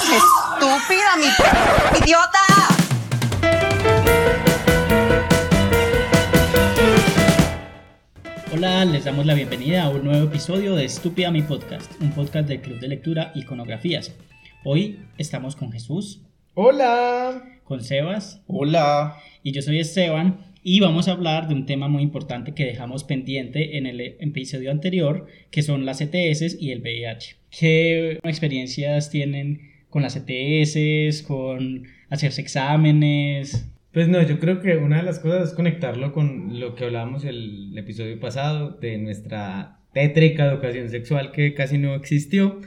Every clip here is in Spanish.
¡Estúpida, mi idiota! Hola, les damos la bienvenida a un nuevo episodio de Estúpida mi podcast, un podcast del Club de Lectura Iconografías. Hoy estamos con Jesús, Hola. con Sebas Hola. y yo soy Esteban y vamos a hablar de un tema muy importante que dejamos pendiente en el episodio anterior, que son las ETS y el VIH. ¿Qué experiencias tienen con las ETS, con hacerse exámenes? Pues no, yo creo que una de las cosas es conectarlo con lo que hablábamos el episodio pasado de nuestra tétrica educación sexual que casi no existió.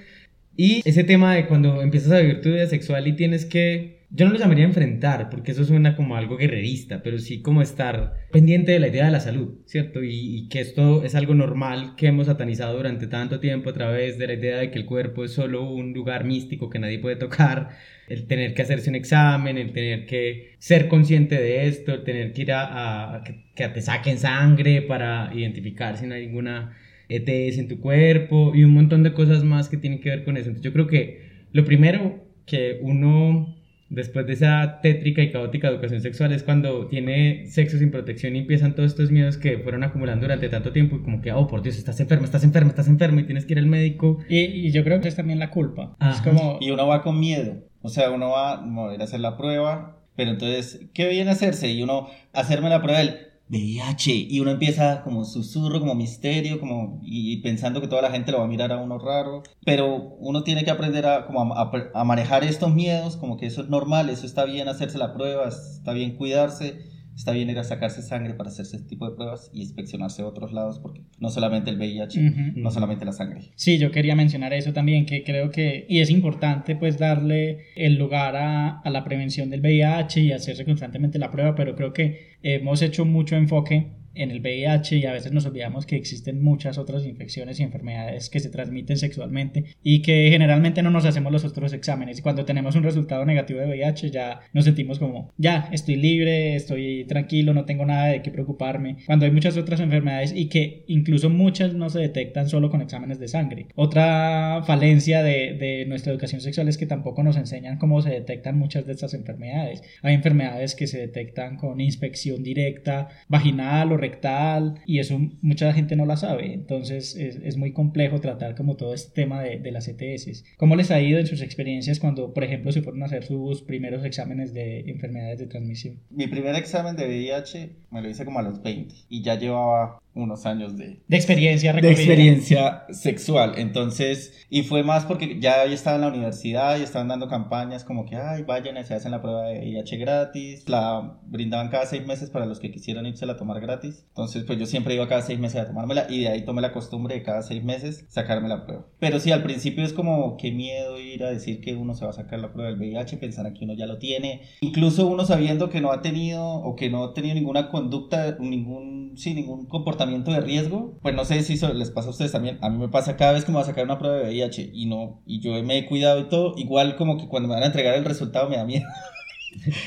Y ese tema de cuando empiezas a vivir tu vida sexual y tienes que, yo no lo llamaría enfrentar, porque eso suena como algo guerrerista, pero sí como estar pendiente de la idea de la salud, ¿cierto? Y, y que esto es algo normal que hemos satanizado durante tanto tiempo a través de la idea de que el cuerpo es solo un lugar místico que nadie puede tocar, el tener que hacerse un examen, el tener que ser consciente de esto, el tener que ir a, a que, que te saquen sangre para identificar si no hay ninguna ETS en tu cuerpo y un montón de cosas más que tienen que ver con eso. Entonces yo creo que lo primero que uno, después de esa tétrica y caótica educación sexual, es cuando tiene sexo sin protección y empiezan todos estos miedos que fueron acumulando durante tanto tiempo y como que, oh, por Dios, estás enfermo, estás enfermo, estás enfermo y tienes que ir al médico. Y, y yo creo que es también la culpa. Es Ajá. como... Y uno va con miedo. O sea, uno va a ir a hacer la prueba, pero entonces, ¿qué viene a hacerse? Y uno, hacerme la prueba del VIH. Y uno empieza como susurro, como misterio, como y pensando que toda la gente lo va a mirar a uno raro. Pero uno tiene que aprender a, como a, a- a manejar estos miedos, como que eso es normal, eso está bien hacerse la prueba, está bien cuidarse. Está bien ir a sacarse sangre para hacerse este tipo de pruebas y inspeccionarse a otros lados, porque no solamente el VIH, no solamente la sangre. Sí, yo quería mencionar eso también, que creo que, y es importante pues darle el lugar a, a la prevención del VIH y hacerse constantemente la prueba, pero creo que hemos hecho mucho enfoque en el VIH y a veces nos olvidamos que existen muchas otras infecciones y enfermedades que se transmiten sexualmente y que generalmente no nos hacemos los otros exámenes y cuando tenemos un resultado negativo de VIH ya nos sentimos como ya estoy libre, estoy tranquilo, no tengo nada de qué preocuparme, cuando hay muchas otras enfermedades y que incluso muchas no se detectan solo con exámenes de sangre. Otra falencia de, de nuestra educación sexual es que tampoco nos enseñan cómo se detectan muchas de estas enfermedades. Hay enfermedades que se detectan con inspección directa, vaginal o y eso mucha gente no la sabe. Entonces es, es muy complejo tratar como todo este tema de, de las ETS. ¿Cómo les ha ido en sus experiencias cuando, por ejemplo, se fueron a hacer sus primeros exámenes de enfermedades de transmisión? Mi primer examen de VIH me lo hice como a los 20 y ya llevaba unos años de, De experiencia de recorrida. experiencia sexual. Entonces, y fue más porque ya estaba en la universidad y estaban dando campañas como que, ay, vayan se hacen la prueba de VIH gratis. La brindaban cada seis meses para los que quisieran irse a tomar gratis. Entonces, pues yo siempre iba cada seis meses a tomármela y de ahí tomé la costumbre de cada seis meses sacarme la prueba. Pero sí, al principio es como, qué miedo ir a decir que uno se va a sacar la prueba del VIH, pensar que uno ya lo tiene. Incluso uno sabiendo que no ha tenido o que no ha tenido ninguna conducta, ningún, sí, ningún comportamiento de riesgo, pues no sé si eso les pasa a ustedes también. A mí me pasa cada vez que me voy a sacar una prueba de VIH y no, y yo me he cuidado y todo, igual como que cuando me van a entregar el resultado me da miedo.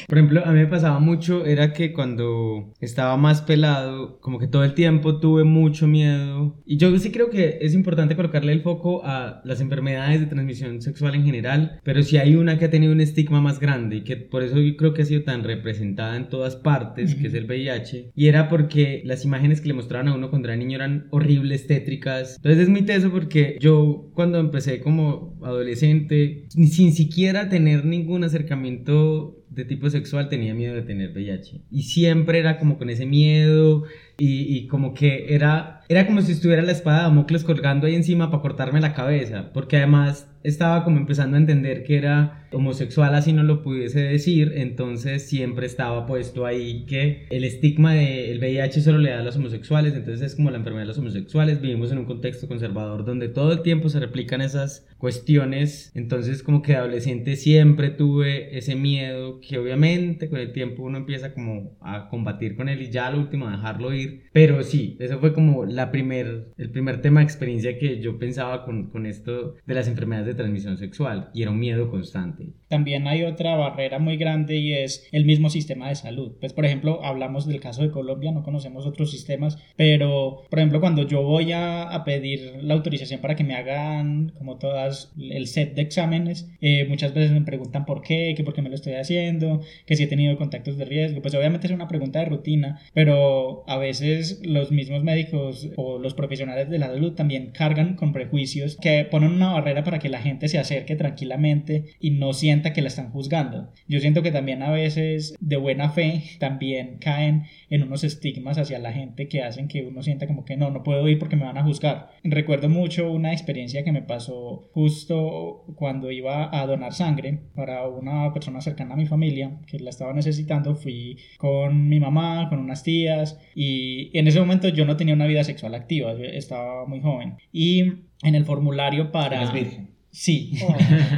Por ejemplo, a mí me pasaba mucho, era que cuando estaba más pelado, como que todo el tiempo tuve mucho miedo. Y yo sí creo que es importante colocarle el foco a las enfermedades de transmisión sexual en general, pero si hay una que ha tenido un estigma más grande y que por eso yo creo que ha sido tan representada en todas partes, que es el VIH, y era porque las imágenes que le mostraban a uno cuando era niño eran horribles, tétricas. Entonces es muy teso porque yo cuando empecé como adolescente, sin siquiera tener ningún acercamiento de tipo sexual tenía miedo de tener VIH. Y siempre era como con ese miedo y, y como que era, era como si estuviera la espada de Damocles colgando ahí encima para cortarme la cabeza. Porque además estaba como empezando a entender que era homosexual así no lo pudiese decir. Entonces siempre estaba puesto ahí que el estigma del VIH solo le da a los homosexuales. Entonces es como la enfermedad de los homosexuales. Vivimos en un contexto conservador donde todo el tiempo se replican esas cuestiones. Entonces como que de adolescente siempre tuve ese miedo que obviamente con el tiempo uno empieza como a combatir con él y ya al último a dejarlo ir. Pero sí, eso fue como la primer, el primer tema de experiencia que yo pensaba con, con esto de las enfermedades de transmisión sexual y era un miedo constante. También hay otra barrera muy grande y es el mismo sistema de salud. Pues por ejemplo, hablamos del caso de Colombia, no conocemos otros sistemas, pero por ejemplo cuando yo voy a, a pedir la autorización para que me hagan como toda todas el set de exámenes, eh, muchas veces me preguntan por qué, que por qué me lo estoy haciendo, que si he tenido contactos de riesgo, pues obviamente es una pregunta de rutina, pero a veces los mismos médicos o los profesionales de la salud también cargan con prejuicios que ponen una barrera para que la gente se acerque tranquilamente y no sienta que la están juzgando. Yo siento que también a veces de buena fe también caen en unos estigmas hacia la gente que hacen que uno sienta como que no, no puedo ir porque me van a juzgar. Recuerdo mucho una experiencia que me pasó justo cuando iba a donar sangre para una persona cercana a mi familia que la estaba necesitando. Fui con mi mamá, con unas tías y en ese momento yo no tenía una vida sexual activa, estaba muy joven. Y en el formulario para... ¿Eres virgen? Sí,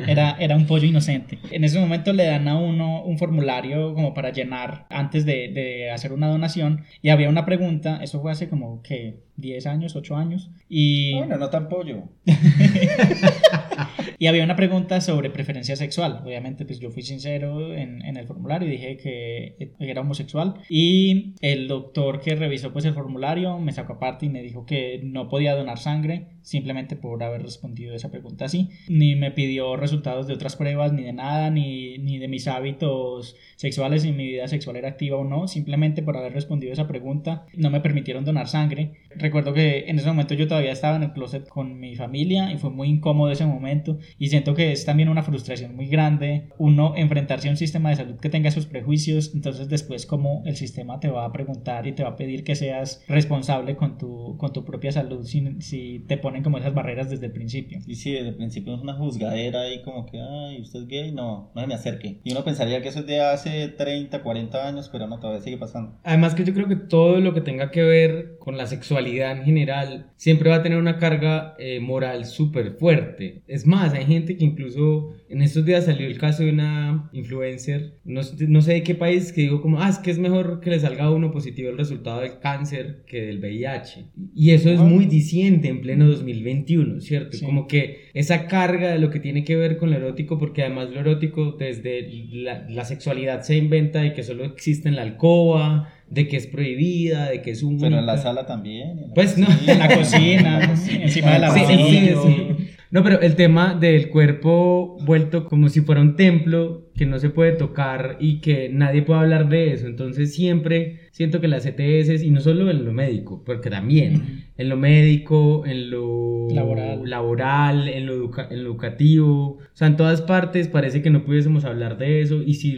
era, era un pollo inocente. En ese momento le dan a uno un formulario como para llenar antes de, de hacer una donación y había una pregunta, eso fue hace como que 10 años, 8 años, y... Bueno, no tan pollo. y había una pregunta sobre preferencia sexual. Obviamente, pues yo fui sincero en, en, el formulario y dije que era homosexual. Y el doctor que revisó pues el formulario me sacó aparte y me dijo que no podía donar sangre simplemente por haber respondido esa pregunta así. Ni me pidió resultados de otras pruebas, ni de nada, ni, ni de mis hábitos sexuales, si mi vida sexual era activa o no. Simplemente por haber respondido esa pregunta no me permitieron donar sangre. Recuerdo que en ese momento yo todavía estaba en el closet con mi familia y fue muy incómodo ese momento y siento que es también una frustración muy grande uno enfrentarse a un sistema de salud que tenga sus prejuicios, entonces después como el sistema te va a preguntar y te va a pedir que seas responsable con tu, con tu propia salud si, si te ponen como esas barreras desde el principio. Y sí, desde el principio es una juzgadera ahí como que, ay, usted es gay, no, no se me acerque. Y uno pensaría que eso es de hace 30, 40 años, pero no, todavía sigue pasando. Además que yo creo que todo lo que tenga que ver con la sexualidad en general siempre va a tener una carga eh, moral súper fuerte. Es más, hay gente que incluso en estos días salió el caso de una influencer, no, no sé de qué país, que dijo como, ah, es que es mejor que le salga a uno positivo el resultado del cáncer que del VIH. Y eso es muy diciente en pleno 2021, ¿cierto? Como que esa carga de lo que tiene que ver con lo erótico, porque además lo erótico desde la, la sexualidad se inventa de que solo existe en la alcoba, de que es prohibida, de que es un... Pero en la sala también. pues no, en la cocina, encima de la sí, sí, sí. No, pero el tema del cuerpo vuelto como si fuera un templo que no se puede tocar y que nadie puede hablar de eso. Entonces siempre siento que las ETS, y no solo en lo médico, porque también en lo médico, en lo laboral, laboral en, lo en lo educativo, o sea, en todas partes parece que no pudiésemos hablar de eso y si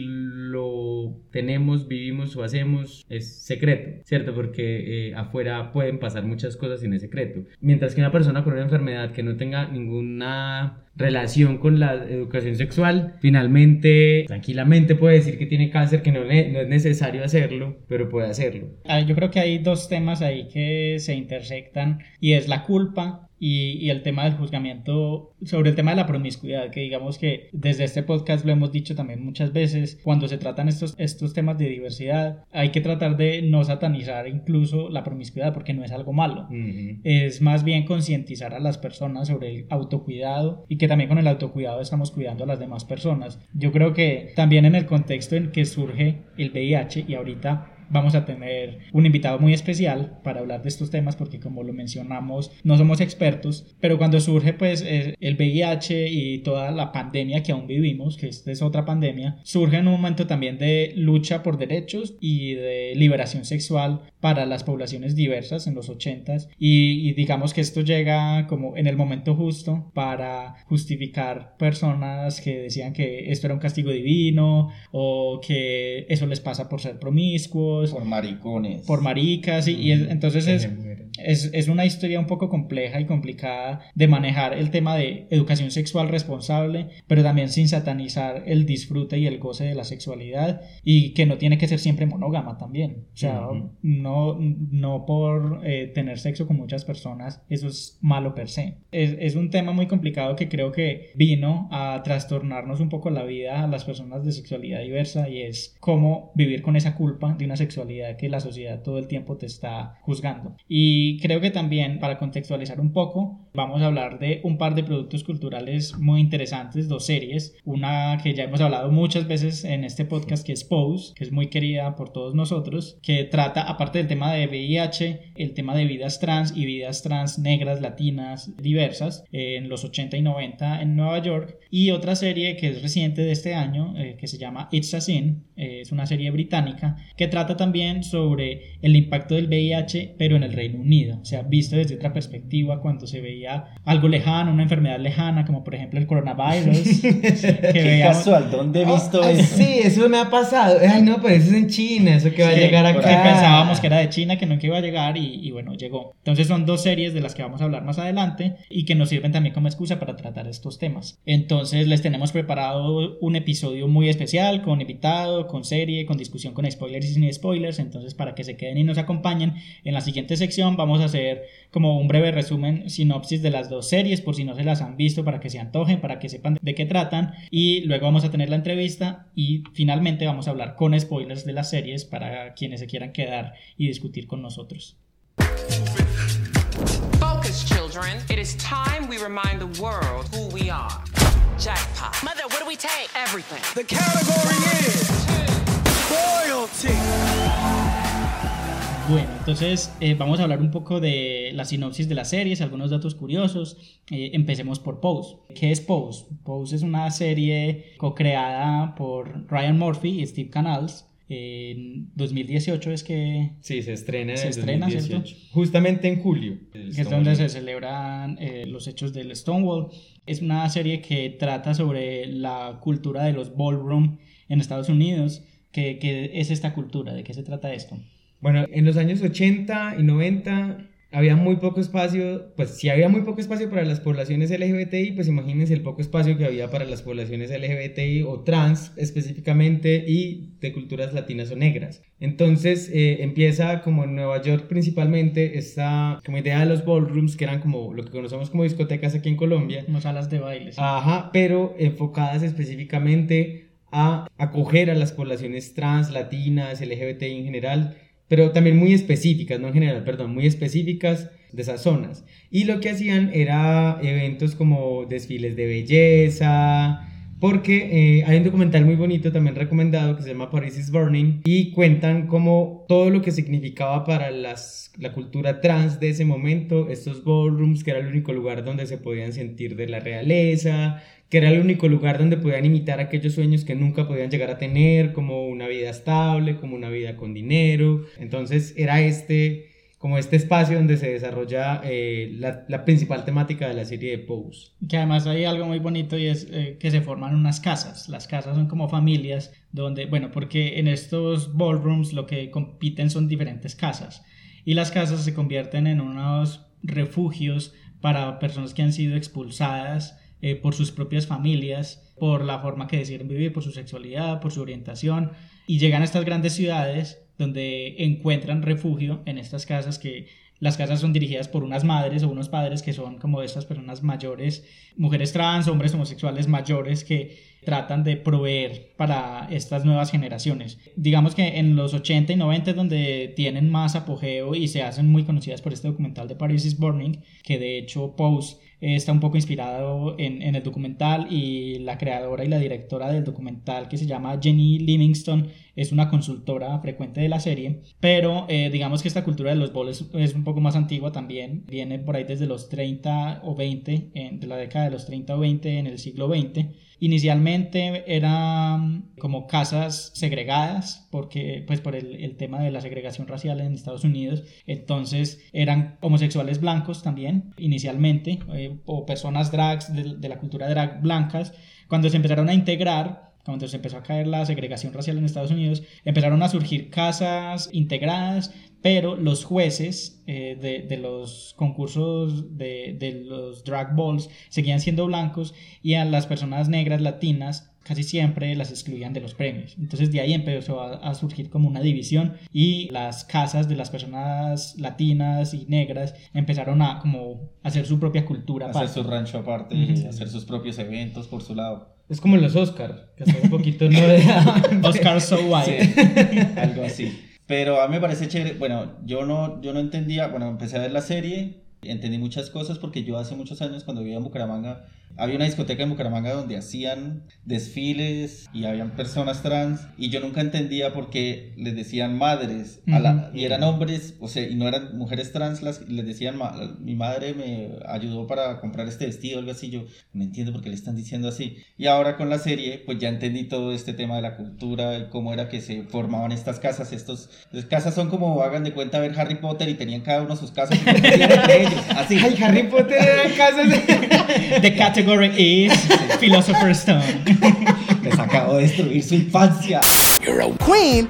tenemos, vivimos o hacemos es secreto, ¿cierto? Porque eh, afuera pueden pasar muchas cosas sin ese secreto. Mientras que una persona con una enfermedad que no tenga ninguna relación con la educación sexual, finalmente tranquilamente puede decir que tiene cáncer, que no, no es necesario hacerlo, pero puede hacerlo. Ah, yo creo que hay dos temas ahí que se intersectan y es la culpa y, y, el tema del juzgamiento sobre el tema de la promiscuidad, que digamos que desde este podcast lo hemos dicho también muchas veces, cuando se tratan estos, estos temas de diversidad, hay que tratar de no satanizar incluso la promiscuidad porque no es algo malo, uh -huh. es más bien concientizar a las personas sobre el autocuidado y que también con el autocuidado estamos cuidando a las demás personas. Yo creo que también en el contexto en que surge el VIH y ahorita vamos a tener un invitado muy especial para hablar de estos temas porque como lo mencionamos no somos expertos pero cuando surge pues el VIH y toda la pandemia que aún vivimos que esta es otra pandemia surge en un momento también de lucha por derechos y de liberación sexual para las poblaciones diversas en los 80s y, y digamos que esto llega como en el momento justo para justificar personas que decían que esto era un castigo divino o que eso les pasa por ser promiscuos por maricones. Por maricas, y, y es, entonces es, es, es, una historia un poco compleja y complicada de manejar el tema de educación sexual responsable, pero también sin satanizar el disfrute y el goce de la sexualidad y que no tiene que ser siempre monógama también. O sea, uh -huh. no, no por eh, tener sexo con muchas personas, eso es malo per se. Es, es un tema muy complicado que creo que vino a trastornarnos un poco la vida a las personas de sexualidad diversa y es cómo vivir con esa culpa de una sexualidad que la sociedad todo el tiempo te está juzgando. Y creo que también, para contextualizar un poco, vamos a hablar de un par de productos culturales muy interesantes, dos series. Una que ya hemos hablado muchas veces en este podcast, que es Pose, que es muy querida por todos nosotros, que trata, aparte del tema de VIH, el tema de vidas trans y vidas trans negras, latinas, diversas, en los 80 y 90 en Nueva York. Y otra serie que es reciente de este año, eh, que se llama It's a Sin, eh, es una serie británica, que trata también sobre el impacto del VIH, pero en el Reino Unido, o sea, visto desde otra perspectiva cuando se veía algo lejano, una enfermedad lejana, como por ejemplo el coronavirus. Qué casual, ¿dónde he visto Oh, eso? Sí, eso me ha pasado. Ay, no, pero eso es en China, eso que va a llegar acá. pensábamos que era de China, que nunca iba a llegar y, y bueno, llegó. Entonces son dos series de las que vamos a hablar más adelante y que nos sirven también como excusa para tratar estos temas. Entonces les tenemos preparado un episodio muy especial con invitado, con serie, con discusión con spoilers y sin spoilers. Entonces para que se queden y nos acompañen, en la siguiente sección vamos a hacer como un breve resumen, sinopsis de las dos series por si no se las han visto, para que se antojen, para que sepan de qué tratan y luego vamos a tener la entrevista y finalmente vamos a hablar con spoilers de las series para quienes se quieran quedar y discutir con nosotros. Focus, children. It is time we remind the world who we are. Jackpot. Mother, what do we take? Everything. The category is royalty. Bueno, entonces eh, vamos a hablar un poco de la sinopsis de las series, algunos datos curiosos. Eh, empecemos por Pose. ¿Qué es Pose? Pose es una serie co-creada por Ryan Murphy y Steve Canals. En 2018 es que Sí, se estrena en Se el estrena, 2018. ¿cierto? Justamente en julio. que es donde se celebran eh, los hechos del Stonewall. Es una serie que trata sobre la cultura de los ballroom en Estados Unidos. ¿Qué, qué es esta cultura? ¿De qué se trata esto? Bueno, en los años 80 y 90 había muy poco espacio, pues si había muy poco espacio para las poblaciones LGBTI, pues imagínense el poco espacio que había para las poblaciones LGBTI o trans específicamente y de culturas latinas o negras. Entonces eh, empieza como en Nueva York principalmente esta como idea de los ballrooms que eran como lo que conocemos como discotecas aquí en Colombia. Como salas de baile. sí. Ajá, pero enfocadas específicamente a acoger a las poblaciones trans, latinas, LGBTI en general, pero también muy específicas, no en general, perdón, muy específicas de esas zonas. Y lo que hacían era eventos como desfiles de belleza, porque eh, hay un documental muy bonito también recomendado que se llama Paris is Burning y cuentan como todo lo que significaba para las, la cultura trans de ese momento, estos ballrooms, que era el único lugar donde se podían sentir de la realeza, que era el único lugar donde podían imitar aquellos sueños que nunca podían llegar a tener, como una vida estable, como una vida con dinero. Entonces era este como este espacio donde se desarrolla eh, la, principal temática de la serie de Pose. Que además hay algo muy bonito y es eh, que se forman unas casas. Las casas son como familias donde, bueno, porque en estos ballrooms lo que compiten son diferentes casas y las casas se convierten en unos refugios para personas que han sido expulsadas eh, por sus propias familias, por la forma que deciden vivir, por su sexualidad, por su orientación y llegan a estas grandes ciudades donde encuentran refugio en estas casas que las casas son dirigidas por unas madres o unos padres que son como estas personas mayores, mujeres trans, hombres homosexuales mayores que tratan de proveer para estas nuevas generaciones. Digamos que en los 80 y 90 es donde tienen más apogeo y se hacen muy conocidas por este documental de Paris is Burning, que de hecho Pose está un poco inspirado en, en, el documental y la creadora y la directora del documental que se llama Jenny Livingston es una consultora frecuente de la serie, pero eh, digamos que esta cultura de los boles es un poco más antigua también, viene por ahí desde los 30 o 20, en, de la década de los 30 o 20 en el siglo XX. Inicialmente eran como casas segregadas, porque pues por el, tema de la segregación racial en Estados Unidos, entonces eran homosexuales blancos también, inicialmente, eh, o personas drags de la cultura drag blancas, cuando se empezaron a integrar cuando se empezó a caer la segregación racial en Estados Unidos, empezaron a surgir casas integradas, pero los jueces eh, de, de, los concursos de, de, los drag balls seguían siendo blancos y a las personas negras latinas casi siempre las excluían de los premios. Entonces de ahí empezó a, a, surgir como una división y las casas de las personas latinas y negras empezaron a como hacer su propia cultura. Hacer aparte. su rancho aparte, uh -huh. hacer sus propios eventos por su lado. Es como los Oscar, que hace un poquito no dejaban. Oscar So White. Sí, algo así. Pero a mí me parece chévere. Bueno, yo no, yo no entendía. Bueno, empecé a ver la serie entendí muchas cosas porque yo hace muchos años cuando vivía en Bucaramanga había una discoteca en Bucaramanga donde hacían desfiles y habían personas trans y yo nunca entendía por qué les decían madres a la- y eran hombres, o sea, y no eran mujeres trans, las, les decían, mi madre me ayudó para comprar este vestido, algo así, yo no entiendo por qué le están diciendo así. Y ahora con la serie, pues ya entendí todo este tema de la cultura y cómo era que se formaban estas casas. Estos las casas son como, hagan de cuenta, ver Harry Potter y tenían cada uno sus casas y entre ellos, así. Ay, Harry Potter era casas de... The category is Philosopher's Stone. Les acabo de destruir su infancia. Queen.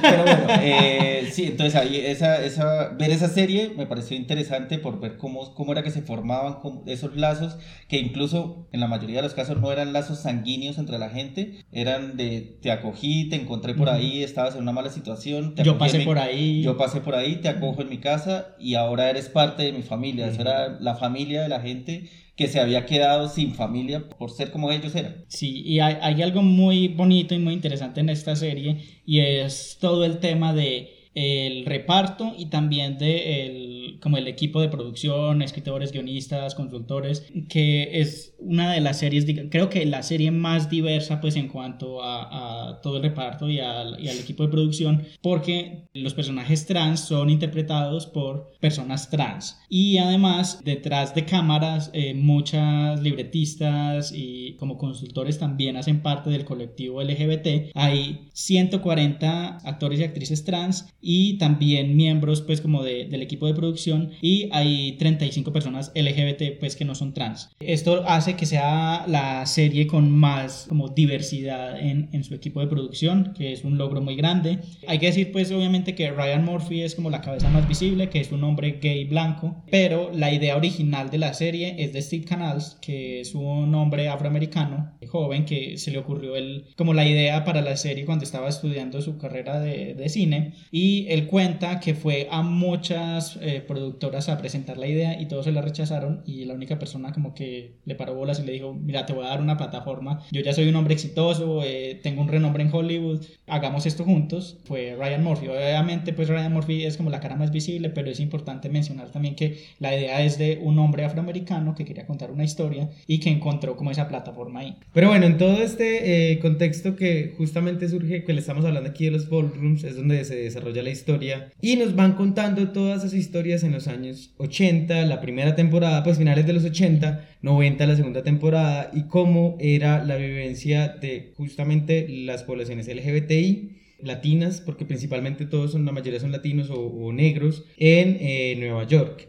Pero bueno, eh, sí, entonces ahí esa, esa, ver esa serie me pareció interesante por ver cómo, cómo era que se formaban esos lazos, que incluso en la mayoría de los casos no eran lazos sanguíneos entre la gente, eran de te acogí, te encontré por ahí, estabas en una mala situación, te Yo pasé mi- por ahí. Yo pasé por ahí, te acojo en mi casa y ahora eres parte de mi familia. Eso era la familia de la gente que se había quedado sin familia por ser como ellos eran. Sí, y hay, hay algo muy bonito y muy interesante en esta serie y es todo el tema de el reparto y también de como el equipo de producción, escritores, guionistas, consultores, que es una de las series, creo que la serie más diversa pues en cuanto a, a todo el reparto y y al equipo de producción, porque los personajes trans son interpretados por personas trans y además detrás de cámaras eh, muchas libretistas y como consultores también hacen parte del colectivo LGBT. Hay 140 actores y actrices trans y también miembros pues como de- del equipo de producción y hay 35 personas LGBT pues que no son trans. Esto hace que sea la serie con más como diversidad en, en su equipo de producción, que es un logro muy grande. Hay que decir pues obviamente que Ryan Murphy es como la cabeza más visible, que es un hombre gay blanco, pero la idea original de la serie es de Steve Canals, que es un hombre afroamericano, joven, que se le ocurrió el, como la idea para la serie cuando estaba estudiando su carrera de, de cine y él cuenta que fue a muchas eh, productoras a presentar la idea y todos se la rechazaron y la única persona como que le paró bolas y le dijo, mira, te voy a dar una plataforma, yo ya soy un hombre exitoso, eh, tengo un renombre en Hollywood, hagamos esto juntos, fue Ryan Murphy. Obviamente pues Ryan Murphy es como la cara más visible, pero es importante mencionar también que la idea es de un hombre afroamericano que quería contar una historia y que encontró como esa plataforma ahí. Pero bueno, en todo este eh, contexto que justamente surge, que le estamos hablando aquí de los ballrooms, es donde se desarrolla la historia y nos van contando todas esas historias en los años 80, la primera temporada, pues finales de los 80, 90 la segunda temporada y cómo era la vivencia de justamente las poblaciones LGBTI latinas, porque principalmente todos son, la mayoría son latinos o, o negros, en eh, Nueva York.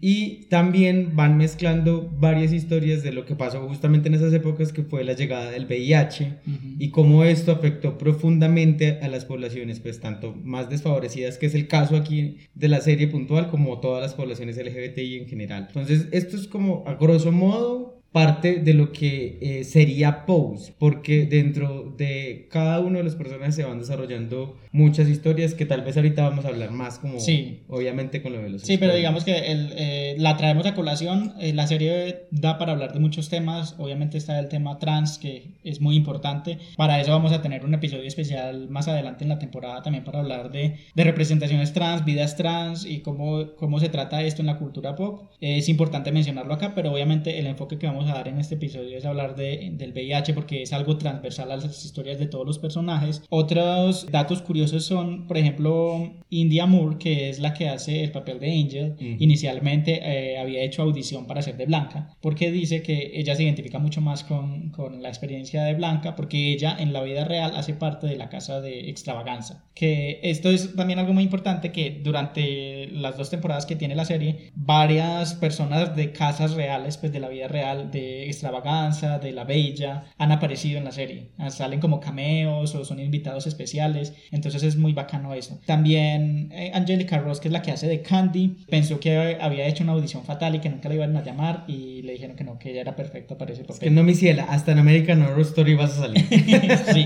Y también van mezclando varias historias de lo que pasó justamente en esas épocas, que fue la llegada del VIH y cómo esto afectó profundamente a las poblaciones, pues tanto más desfavorecidas, que es el caso aquí de la serie puntual, como todas las poblaciones LGBTI en general. Entonces, esto es como, a grosso modo, parte de lo que eh, sería Pose, porque dentro de cada uno de los personajes se van desarrollando muchas historias que tal vez ahorita vamos a hablar más como Sí. obviamente con lo de los Sí, pero digamos que el, eh, la traemos a colación. eh, la serie da para hablar de muchos temas. Obviamente está el tema trans, que es muy importante. Para eso vamos a tener un episodio especial más adelante en la temporada también para hablar de, de representaciones trans, vidas trans y cómo, cómo se trata esto en la cultura pop. es importante mencionarlo acá, pero obviamente el enfoque que vamos a dar en este episodio es hablar de, del VIH porque es algo transversal a las historias de todos los personajes. Otros datos curiosos son, por ejemplo, India Moore, que es la que hace el papel de Angel. Ujú. Inicialmente eh, había hecho audición para ser de Blanca, porque dice que ella se identifica mucho más con, con la experiencia de Blanca, porque ella en la vida real hace parte de la casa de extravaganza. Que esto es también algo muy importante que durante las dos temporadas que tiene la serie, varias personas de casas reales, pues de la vida real, de extravaganza, de la bella, han aparecido en la serie. Ah, Salen como cameos o son invitados especiales, entonces es muy bacano eso. También eh, Angelica Ross, que es la que hace de Candy, pensó que había hecho una audición fatal y que nunca la iban a llamar y le dijeron que no, que ella era perfecta para ese papel. Es que no, mi ciela, hasta en American Horror Story vas a salir. Sí.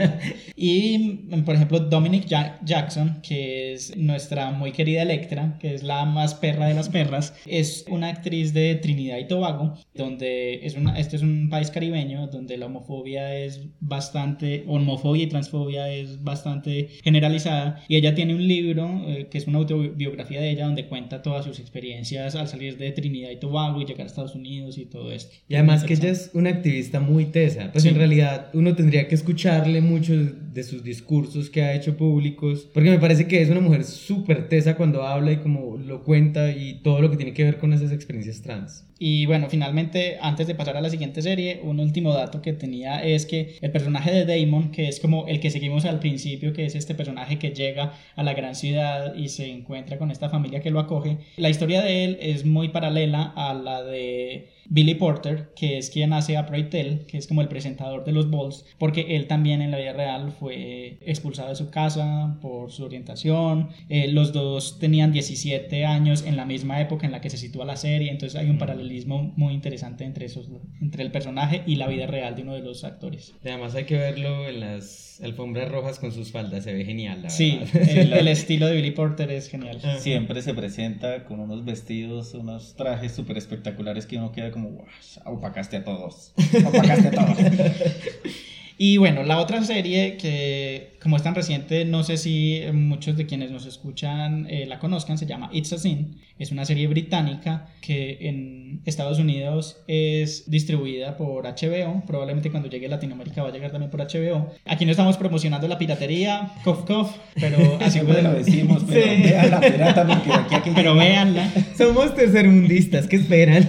Y, mm, por ejemplo, Dominic Ja- Jackson, que es nuestra muy querida Electra, que es la más perra de las perras, es una actriz de Trinidad y Tobago, donde es una, este es un país caribeño donde la homofobia es bastante, homofobia y transfobia es bastante generalizada y ella tiene un libro eh, que es una autobiografía de ella donde cuenta todas sus experiencias al salir de Trinidad y Tobago y llegar a Estados Unidos y todo esto. Y además que ella es una activista muy tesa, pues Sí. en realidad uno tendría que escucharle mucho de sus discursos que ha hecho públicos, porque me parece que es una mujer súper tesa cuando habla y como lo cuenta y todo lo que tiene que ver con esas experiencias trans. Y bueno, finalmente, antes de pasar a la siguiente serie, un último dato que tenía es que el personaje de Damon, que es como el que seguimos al principio, que es este personaje que llega a la gran ciudad y se encuentra con esta familia que lo acoge, la historia de él es muy paralela a la de Billy Porter, que es quien hace a Pray Tell, que es como el presentador de los Balls, porque él también en la vida real fue expulsado de su casa por su orientación. Eh, los dos tenían 17 años en la misma época en la que se sitúa la serie, entonces hay un paralelismo muy interesante entre, esos, entre el personaje y la vida real de uno de los actores. Y además hay que verlo en las alfombras rojas con sus faldas, se ve genial, la Sí, el, el estilo de Billy Porter es genial. Siempre se presenta con unos vestidos, unos trajes súper espectaculares que uno queda como, opacaste a todos. Opacaste a todos. Y bueno, la otra serie que como es tan reciente, no sé si muchos de quienes nos escuchan eh, la conozcan, se llama It's a Sin. Es una serie británica que en Estados Unidos es distribuida por HBO. Probablemente cuando llegue a Latinoamérica va a llegar también por HBO. Aquí no estamos promocionando la piratería, cof cof, pero así Siempre lo decimos, pero Sí. vean la pirata porque aquí a que Pero véanla. Somos tercermundistas, ¿qué esperan?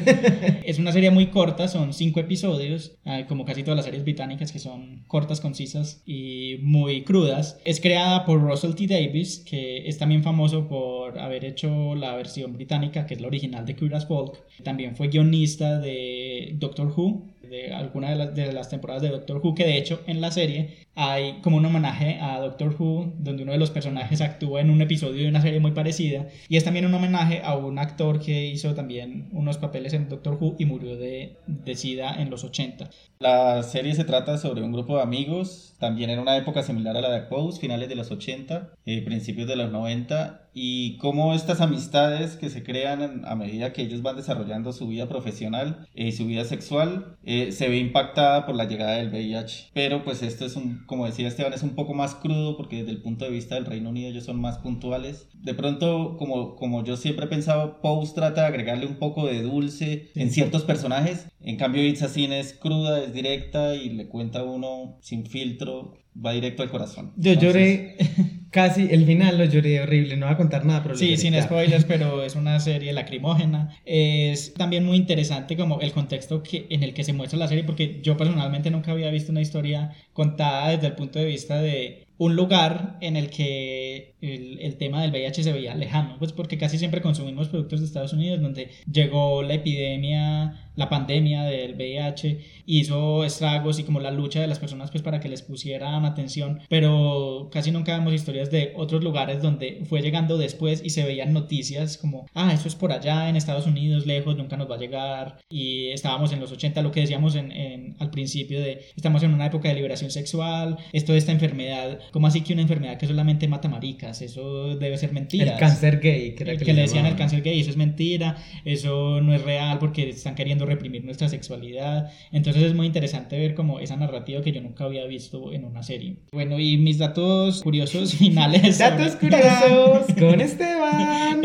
Es una serie muy corta, son cinco episodios, eh, como casi todas las series británicas que son cortas, concisas y muy crudas. Es creada por Russell T. Davis, que es también famoso por haber hecho la versión británica, que es la original de as Folk. También fue guionista de Doctor Who, de alguna de las, de las temporadas de Doctor Who, que de hecho en la serie hay como un homenaje a Doctor Who, donde uno de los personajes actúa en un episodio de una serie muy parecida, y es también un homenaje a un actor que hizo también unos papeles en Doctor Who y murió de, de SIDA en los 80. La serie se trata sobre un grupo de amigos, también en una época similar a la de Pose, finales de los 80, eh, principios de los 90, y cómo estas amistades que se crean a medida que ellos van desarrollando su vida profesional eh, y su vida sexual eh, se ve impactada por la llegada del VIH. Pero pues esto es un, como decía Esteban, es un poco más crudo porque desde el punto de vista del Reino Unido ellos son más puntuales. De pronto, como, como yo siempre he pensado, Pose trata de agregarle un poco de dulce en ciertos personajes. En cambio, It's a Sin es cruda, es directa y le cuenta a uno sin filtro, va directo al corazón. Yo Entonces, lloré casi, el final lo lloré horrible, no voy a contar nada, pero lo Sí, sin spoilers, pero es una serie lacrimógena. Es también muy interesante como el contexto que, en el que se muestra la serie, porque yo personalmente nunca había visto una historia contada desde el punto de vista de un lugar en el que el, el tema del VIH se veía lejano, pues porque casi siempre consumimos productos de Estados Unidos donde llegó la epidemia, la pandemia del VIH, hizo estragos y como la lucha de las personas pues para que les pusieran atención, pero casi nunca vemos historias de otros lugares donde fue llegando después y se veían noticias como, ah, eso es por allá en Estados Unidos, lejos, nunca nos va a llegar y estábamos en los 80, lo que decíamos en, en- al principio de, estamos en una época de liberación sexual, esto de esta enfermedad, ¿cómo así que una enfermedad que solamente mata maricas? Eso debe ser mentira. El cáncer gay, El que que le decían el cáncer gay, eso es mentira, eso no es real porque están queriendo reprimir nuestra sexualidad. Entonces es muy interesante ver como esa narrativa que yo nunca había visto en una serie. Bueno, y mis datos curiosos finales. Datos curiosos con Esteban.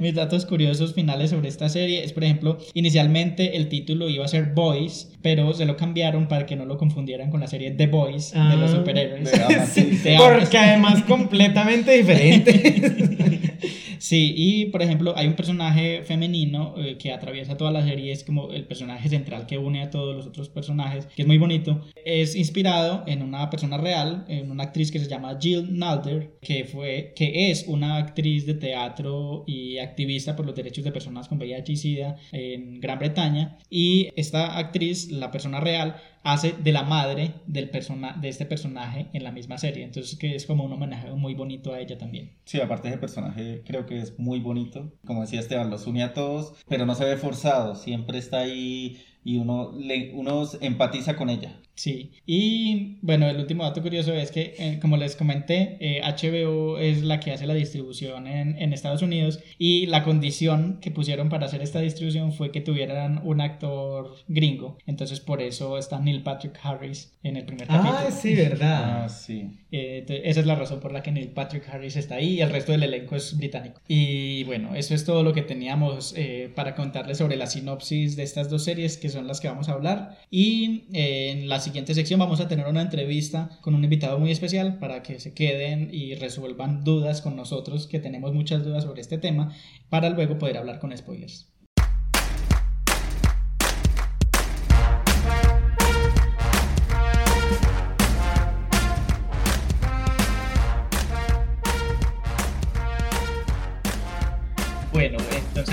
mis datos curiosos finales sobre esta serie es, por ejemplo, inicialmente el título iba a ser Boys, pero se lo cambiaron para que no lo confundieran con la serie The Boys de los Ah. superhéroes. De. Sí. Porque además completamente diferente. Sí, y por ejemplo, hay un personaje femenino eh, que atraviesa toda la serie, es como el personaje central que une a todos los otros personajes, que es muy bonito. Es inspirado en una persona real, en una actriz que se llama Jill Nalder, que, fue, que es una actriz de teatro y activista por los derechos de personas con VIH y SIDA en Gran Bretaña. Y esta actriz, la persona real, hace de la madre del persona, de este personaje en la misma serie. Entonces, que es como un homenaje muy bonito a ella también. Sí, aparte ese personaje creo que es muy bonito. Como decía Esteban, los une a todos, pero no se ve forzado. Siempre está ahí y uno, le, uno empatiza con ella. Sí, y bueno, el último dato curioso es que, eh, como les comenté, eh, HBO es la que hace la distribución en, en, Estados Unidos y la condición que pusieron para hacer esta distribución fue que tuvieran un actor gringo. Entonces, por eso está Neil Patrick Harris en el primer capítulo. Ah, sí, verdad. Ah, sí. Eh, esa es la razón por la que Neil Patrick Harris está ahí y el resto del elenco es británico. Y bueno, eso es todo lo que teníamos para contarles sobre la sinopsis de estas dos series que son las que vamos a hablar. Y en las siguiente sección vamos a tener una entrevista con un invitado muy especial para que se queden y resuelvan dudas con nosotros, que tenemos muchas dudas sobre este tema, para luego poder hablar con spoilers.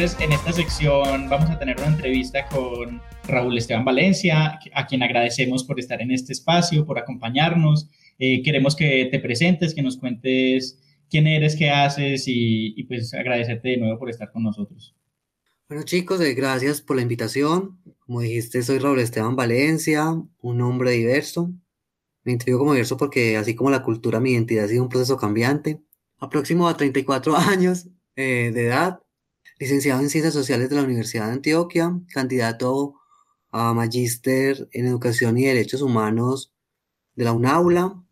Entonces en esta sección vamos a tener una entrevista con Raúl Esteban Valencia, a quien agradecemos por estar en este espacio, por acompañarnos. Eh, queremos que te presentes, que nos cuentes quién eres, qué haces y, pues agradecerte de nuevo por estar con nosotros. Bueno chicos, eh, gracias por la invitación. Como dijiste, soy Raúl Esteban Valencia, un hombre diverso. Me intrigo como diverso porque así como la cultura, mi identidad ha sido un proceso cambiante. Aproximo a 34 años eh, de edad, licenciado en Ciencias Sociales de la Universidad de Antioquia, candidato a Magíster en Educación y Derechos Humanos de la UNAULA,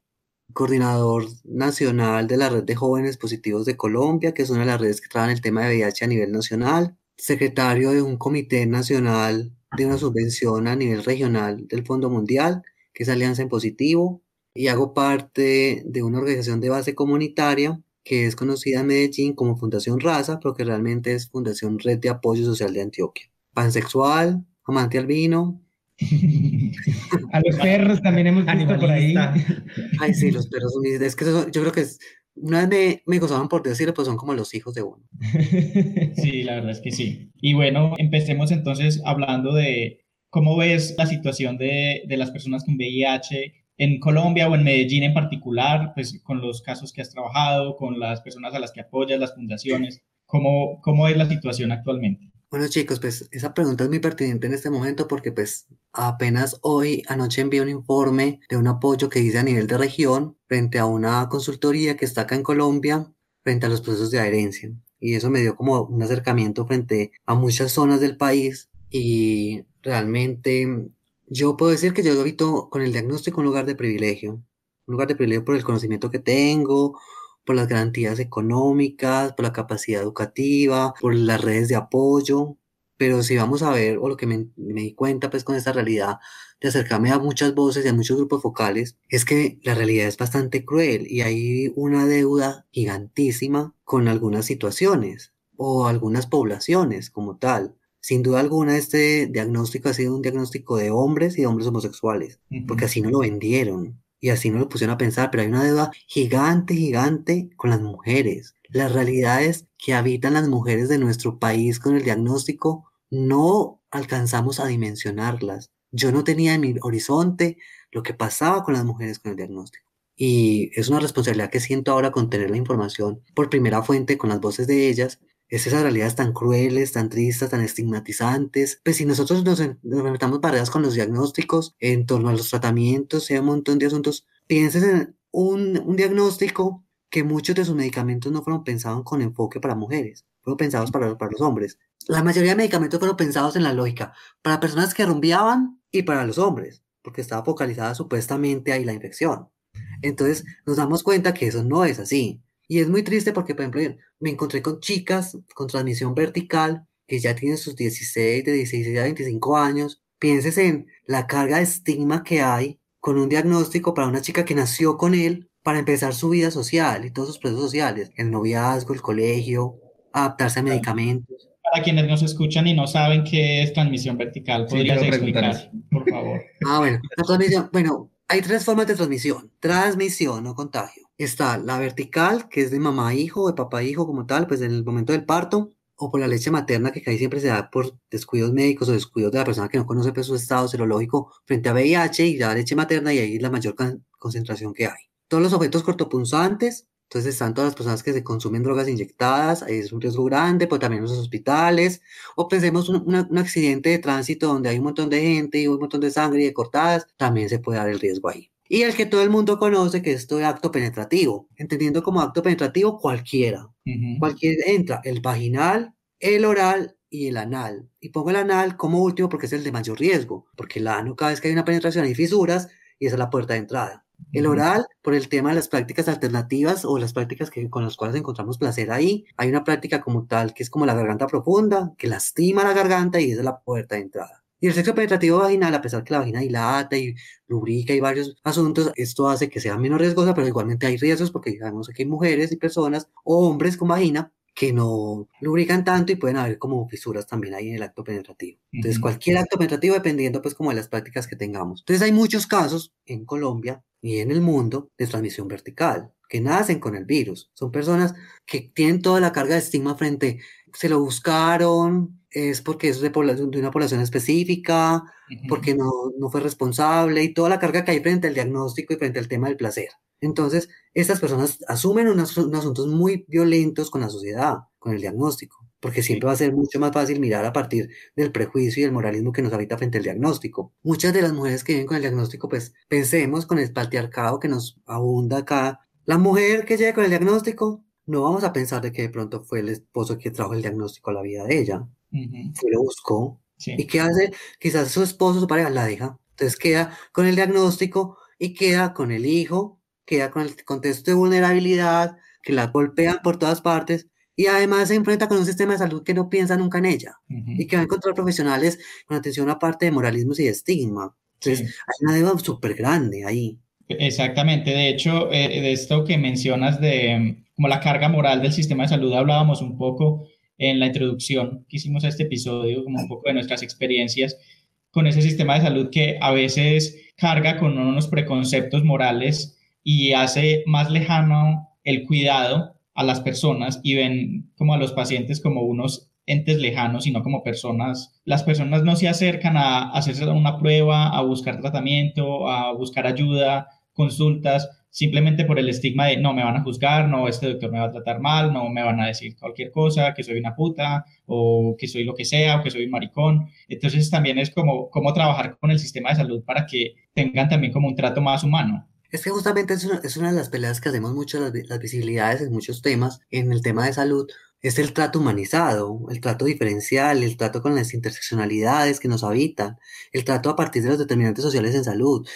coordinador nacional de la Red de Jóvenes Positivos de Colombia, que es una de las redes que trabajan el tema de VIH a nivel nacional, secretario de un comité nacional de una subvención a nivel regional del Fondo Mundial, que es Alianza en Positivo, y hago parte de una organización de base comunitaria que es conocida en Medellín como Fundación Raza, pero que realmente es Fundación Red de Apoyo Social de Antioquia. Pansexual, amante al vino. a los perros también hemos visto por ahí. Ay, sí, los perros son Es que yo creo que es, una vez me, me gozaban por decirlo, pues son como los hijos de uno. Sí, la verdad es que sí. Y bueno, empecemos entonces hablando de cómo ves la situación de, de las personas con VIH en Colombia o en Medellín en particular, pues con los casos que has trabajado, con las personas a las que apoyas, las fundaciones, ¿cómo, cómo es la situación actualmente? Bueno chicos, pues esa pregunta es muy pertinente en este momento porque pues apenas hoy anoche envié un informe de un apoyo que hice a nivel de región frente a una consultoría que está acá en Colombia frente a los procesos de adherencia. Y eso me dio como un acercamiento frente a muchas zonas del país y realmente yo puedo decir que yo habito con el diagnóstico un lugar de privilegio, un lugar de privilegio por el conocimiento que tengo, por las garantías económicas, por la capacidad educativa, por las redes de apoyo. Pero si vamos a ver, o lo que me, me di cuenta pues con esta realidad de acercarme a muchas voces y a muchos grupos focales, es que la realidad es bastante cruel y hay una deuda gigantísima con algunas situaciones o algunas poblaciones como tal. Sin duda alguna, este diagnóstico ha sido un diagnóstico de hombres y de hombres homosexuales, porque así no lo vendieron y así no lo pusieron a pensar, pero hay una deuda gigante, gigante con las mujeres. Las realidades que habitan las mujeres de nuestro país con el diagnóstico no alcanzamos a dimensionarlas. Yo no tenía en mi horizonte lo que pasaba con las mujeres con el diagnóstico. Y es una responsabilidad que siento ahora con tener la información por primera fuente con las voces de ellas es esas realidades tan crueles, tan tristes, tan estigmatizantes. Pues si nosotros nos, nos metamos barreras con los diagnósticos en torno a los tratamientos y un montón de asuntos, pienses en un, diagnóstico que muchos de sus medicamentos no fueron pensados con enfoque para mujeres, fueron pensados para, los hombres. La mayoría de medicamentos fueron pensados en la lógica, para personas que rumbeaban y para los hombres, porque estaba focalizada supuestamente ahí la infección. Entonces nos damos cuenta que eso no es así. Y es muy triste porque, por ejemplo, me encontré con chicas con transmisión vertical que ya tienen sus 16, de 16 a 25 años. Pienses en la carga de estigma que hay con un diagnóstico para una chica que nació con él para empezar su vida social y todos sus procesos sociales, el noviazgo, el colegio, adaptarse a medicamentos. Para quienes nos escuchan y no saben qué es transmisión vertical, ¿podrías explicar, por favor? Ah, bueno, la transmisión, bueno, hay tres formas de transmisión. Transmisión, no contagio. Está la vertical, que es de mamá hijo, de papá hijo como tal, pues en el momento del parto, o por la leche materna, que casi siempre se da por descuidos médicos o descuidos de la persona que no conoce pues, su estado serológico frente a VIH y da leche materna y ahí es la mayor concentración que hay. Todos los objetos cortopunzantes, Entonces están todas las personas que se consumen drogas inyectadas, ahí es un riesgo grande, pero también los hospitales. O pensemos un, una- un accidente de tránsito donde hay un montón de gente y un montón de sangre y de cortadas, también se puede dar el riesgo ahí. Y el que todo el mundo conoce, que es todo acto penetrativo, entendiendo como acto penetrativo cualquiera. Ujú. Cualquier entra, el vaginal, el oral y el anal. Y pongo el anal como último porque es el de mayor riesgo, porque el ano cada vez que hay una penetración hay fisuras y esa es la puerta de entrada. El oral, por el tema de las prácticas alternativas o las prácticas que, con las cuales encontramos placer ahí, hay una práctica como tal que es como la garganta profunda, que lastima la garganta y es la puerta de entrada. Y el sexo penetrativo vaginal, a pesar que la vagina dilata y lubrica y varios asuntos, esto hace que sea menos riesgosa, pero igualmente hay riesgos porque sabemos que hay mujeres y personas o hombres con vagina que no lubrican tanto y pueden haber como fisuras también ahí en el acto penetrativo. Entonces, cualquier acto penetrativo dependiendo pues como de las prácticas que tengamos. Entonces, hay muchos casos en Colombia y en el mundo de transmisión vertical que nacen con el virus. Son personas que tienen toda la carga de estigma frente, se lo buscaron, es porque es de, una población específica, porque no, no fue responsable y toda la carga que hay frente al diagnóstico y frente al tema del placer. Entonces, estas personas asumen unos, unos asuntos muy violentos con la sociedad, con el diagnóstico, porque siempre va a ser mucho más fácil mirar a partir del prejuicio y el moralismo que nos habita frente al diagnóstico. Muchas de las mujeres que viven con el diagnóstico, pues pensemos con el patriarcado que nos abunda acá. La mujer que llega con el diagnóstico, no vamos a pensar de que de pronto fue el esposo que trajo el diagnóstico a la vida de ella, Ujú. fue lo buscó, Sí. ¿Y qué hace? Quizás su esposo, su pareja la deja. Entonces queda con el diagnóstico y queda con el hijo, queda con el contexto de vulnerabilidad, que la golpean por todas partes y además se enfrenta con un sistema de salud que no piensa nunca en ella Ujú. y que va a encontrar profesionales con atención aparte de moralismos y de estigma. Entonces Sí. hay una deuda súper grande ahí. Exactamente, de hecho, eh, de esto que mencionas de mm, como la carga moral del sistema de salud, hablábamos un poco en la introducción que hicimos a este episodio, como un poco de nuestras experiencias con ese sistema de salud que a veces carga con unos preconceptos morales y hace más lejano el cuidado a las personas y ven como a los pacientes como unos entes lejanos, sino como personas. Las personas no se acercan a hacerse una prueba, a buscar tratamiento, a buscar ayuda, consultas, simplemente por el estigma de no me van a juzgar, no, este doctor me va a tratar mal, no me van a decir cualquier cosa, que soy una puta, o que soy lo que sea, o que soy un maricón. Entonces también es como cómo trabajar con el sistema de salud para que tengan también como un trato más humano. Es que justamente es una, es una de las peleas que hacemos mucho, las, las visibilidades en muchos temas, en el tema de salud, es el trato humanizado, el trato diferencial, el trato con las interseccionalidades que nos habitan, el trato a partir de los determinantes sociales en salud.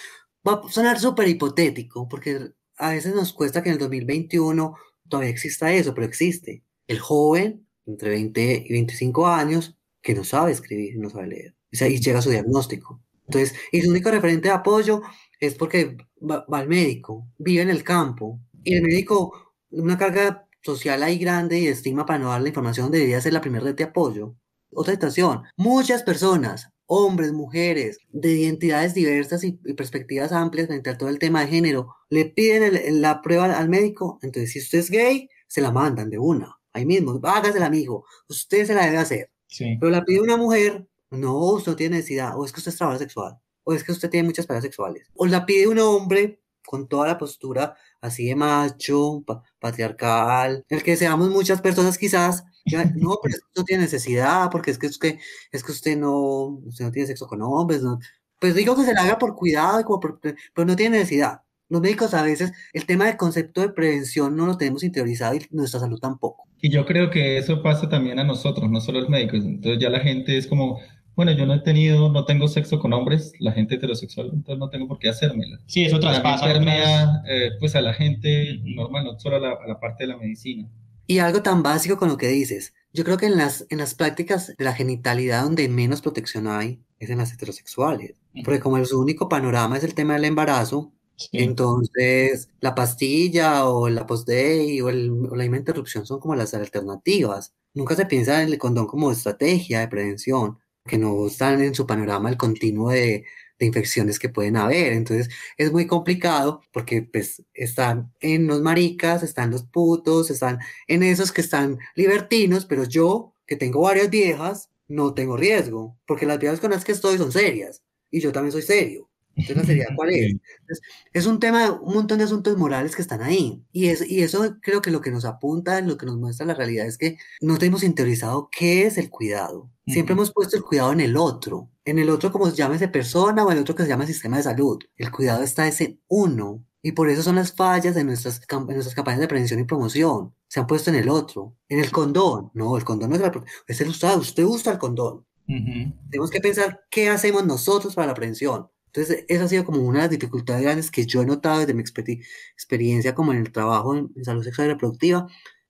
Va a sonar súper hipotético, porque a veces nos cuesta que en el 2021 todavía exista eso, pero existe. El joven, entre 20 y 25 años, que no sabe escribir, no sabe leer, y llega a su diagnóstico. Entonces, y su único referente de apoyo es porque va, va al médico, vive en el campo, y el médico, una carga social ahí grande y de estigma para no dar la información, debería ser la primera red de apoyo. Otra situación, muchas personas, hombres, mujeres, de identidades diversas y, y perspectivas amplias frente a todo el tema de género, le piden el- la prueba al médico, entonces si usted es gay, se la mandan de una, ahí mismo, hágase el amigo, usted se la debe hacer. Sí. Pero la pide una mujer, no, usted no tiene necesidad, o es que usted es trabajador sexual, o es que usted tiene muchas parejas sexuales, o la pide un hombre con toda la postura así de macho, pa- patriarcal, el que seamos muchas personas quizás, ya, no, pero no tiene necesidad, porque es que usted, es que usted no, usted no tiene sexo con hombres, no. Pues digo que se la haga por cuidado, como por- pero no tiene necesidad. Los médicos a veces, el tema del concepto de prevención no lo tenemos interiorizado y nuestra salud tampoco. Y yo creo que eso pasa también a nosotros, no solo a los médicos. Entonces ya la gente es como, bueno, yo no he tenido, no tengo sexo con hombres, la gente heterosexual, entonces no tengo por qué hacérmela. Sí, eso traspasa. permea eh, pues a la gente normal, no solo a la, a la parte de la medicina. Y algo tan básico con lo que dices. Yo creo que en las, en las prácticas de la genitalidad donde menos protección hay es en las heterosexuales. Porque como su único panorama es el tema del embarazo, Sí. entonces la pastilla o la post-day o, o la interrupción son como las alternativas. Nunca se piensa en el condón como estrategia de prevención, que no están en su panorama el continuo de, de infecciones que pueden haber. Entonces es muy complicado porque pues están en los maricas, están los putos, están en esos que están libertinos, pero yo, que tengo varias viejas, no tengo riesgo, porque las viejas con las que estoy son serias y yo también soy serio. Entonces la seriedad, ¿cuál es? Entonces, es un tema, un montón de asuntos morales que están ahí. Y, es, y eso creo que lo que nos apunta, lo que nos muestra la realidad es que no tenemos interiorizado qué es el cuidado. Siempre hemos puesto el cuidado en el otro, en el otro como se llame persona o en el otro que se llama sistema de salud. El cuidado está ese uno. Y por eso son las fallas de nuestras, en nuestras campañas de prevención y promoción. Se han puesto en el otro. En el condón. No, el condón no es la... Es el usado. Usted usa el condón. Ujú. Tenemos que pensar qué hacemos nosotros para la prevención. Entonces, esa ha sido como una de las dificultades grandes que yo he notado desde mi experti- experiencia como en el trabajo en, en salud sexual y reproductiva,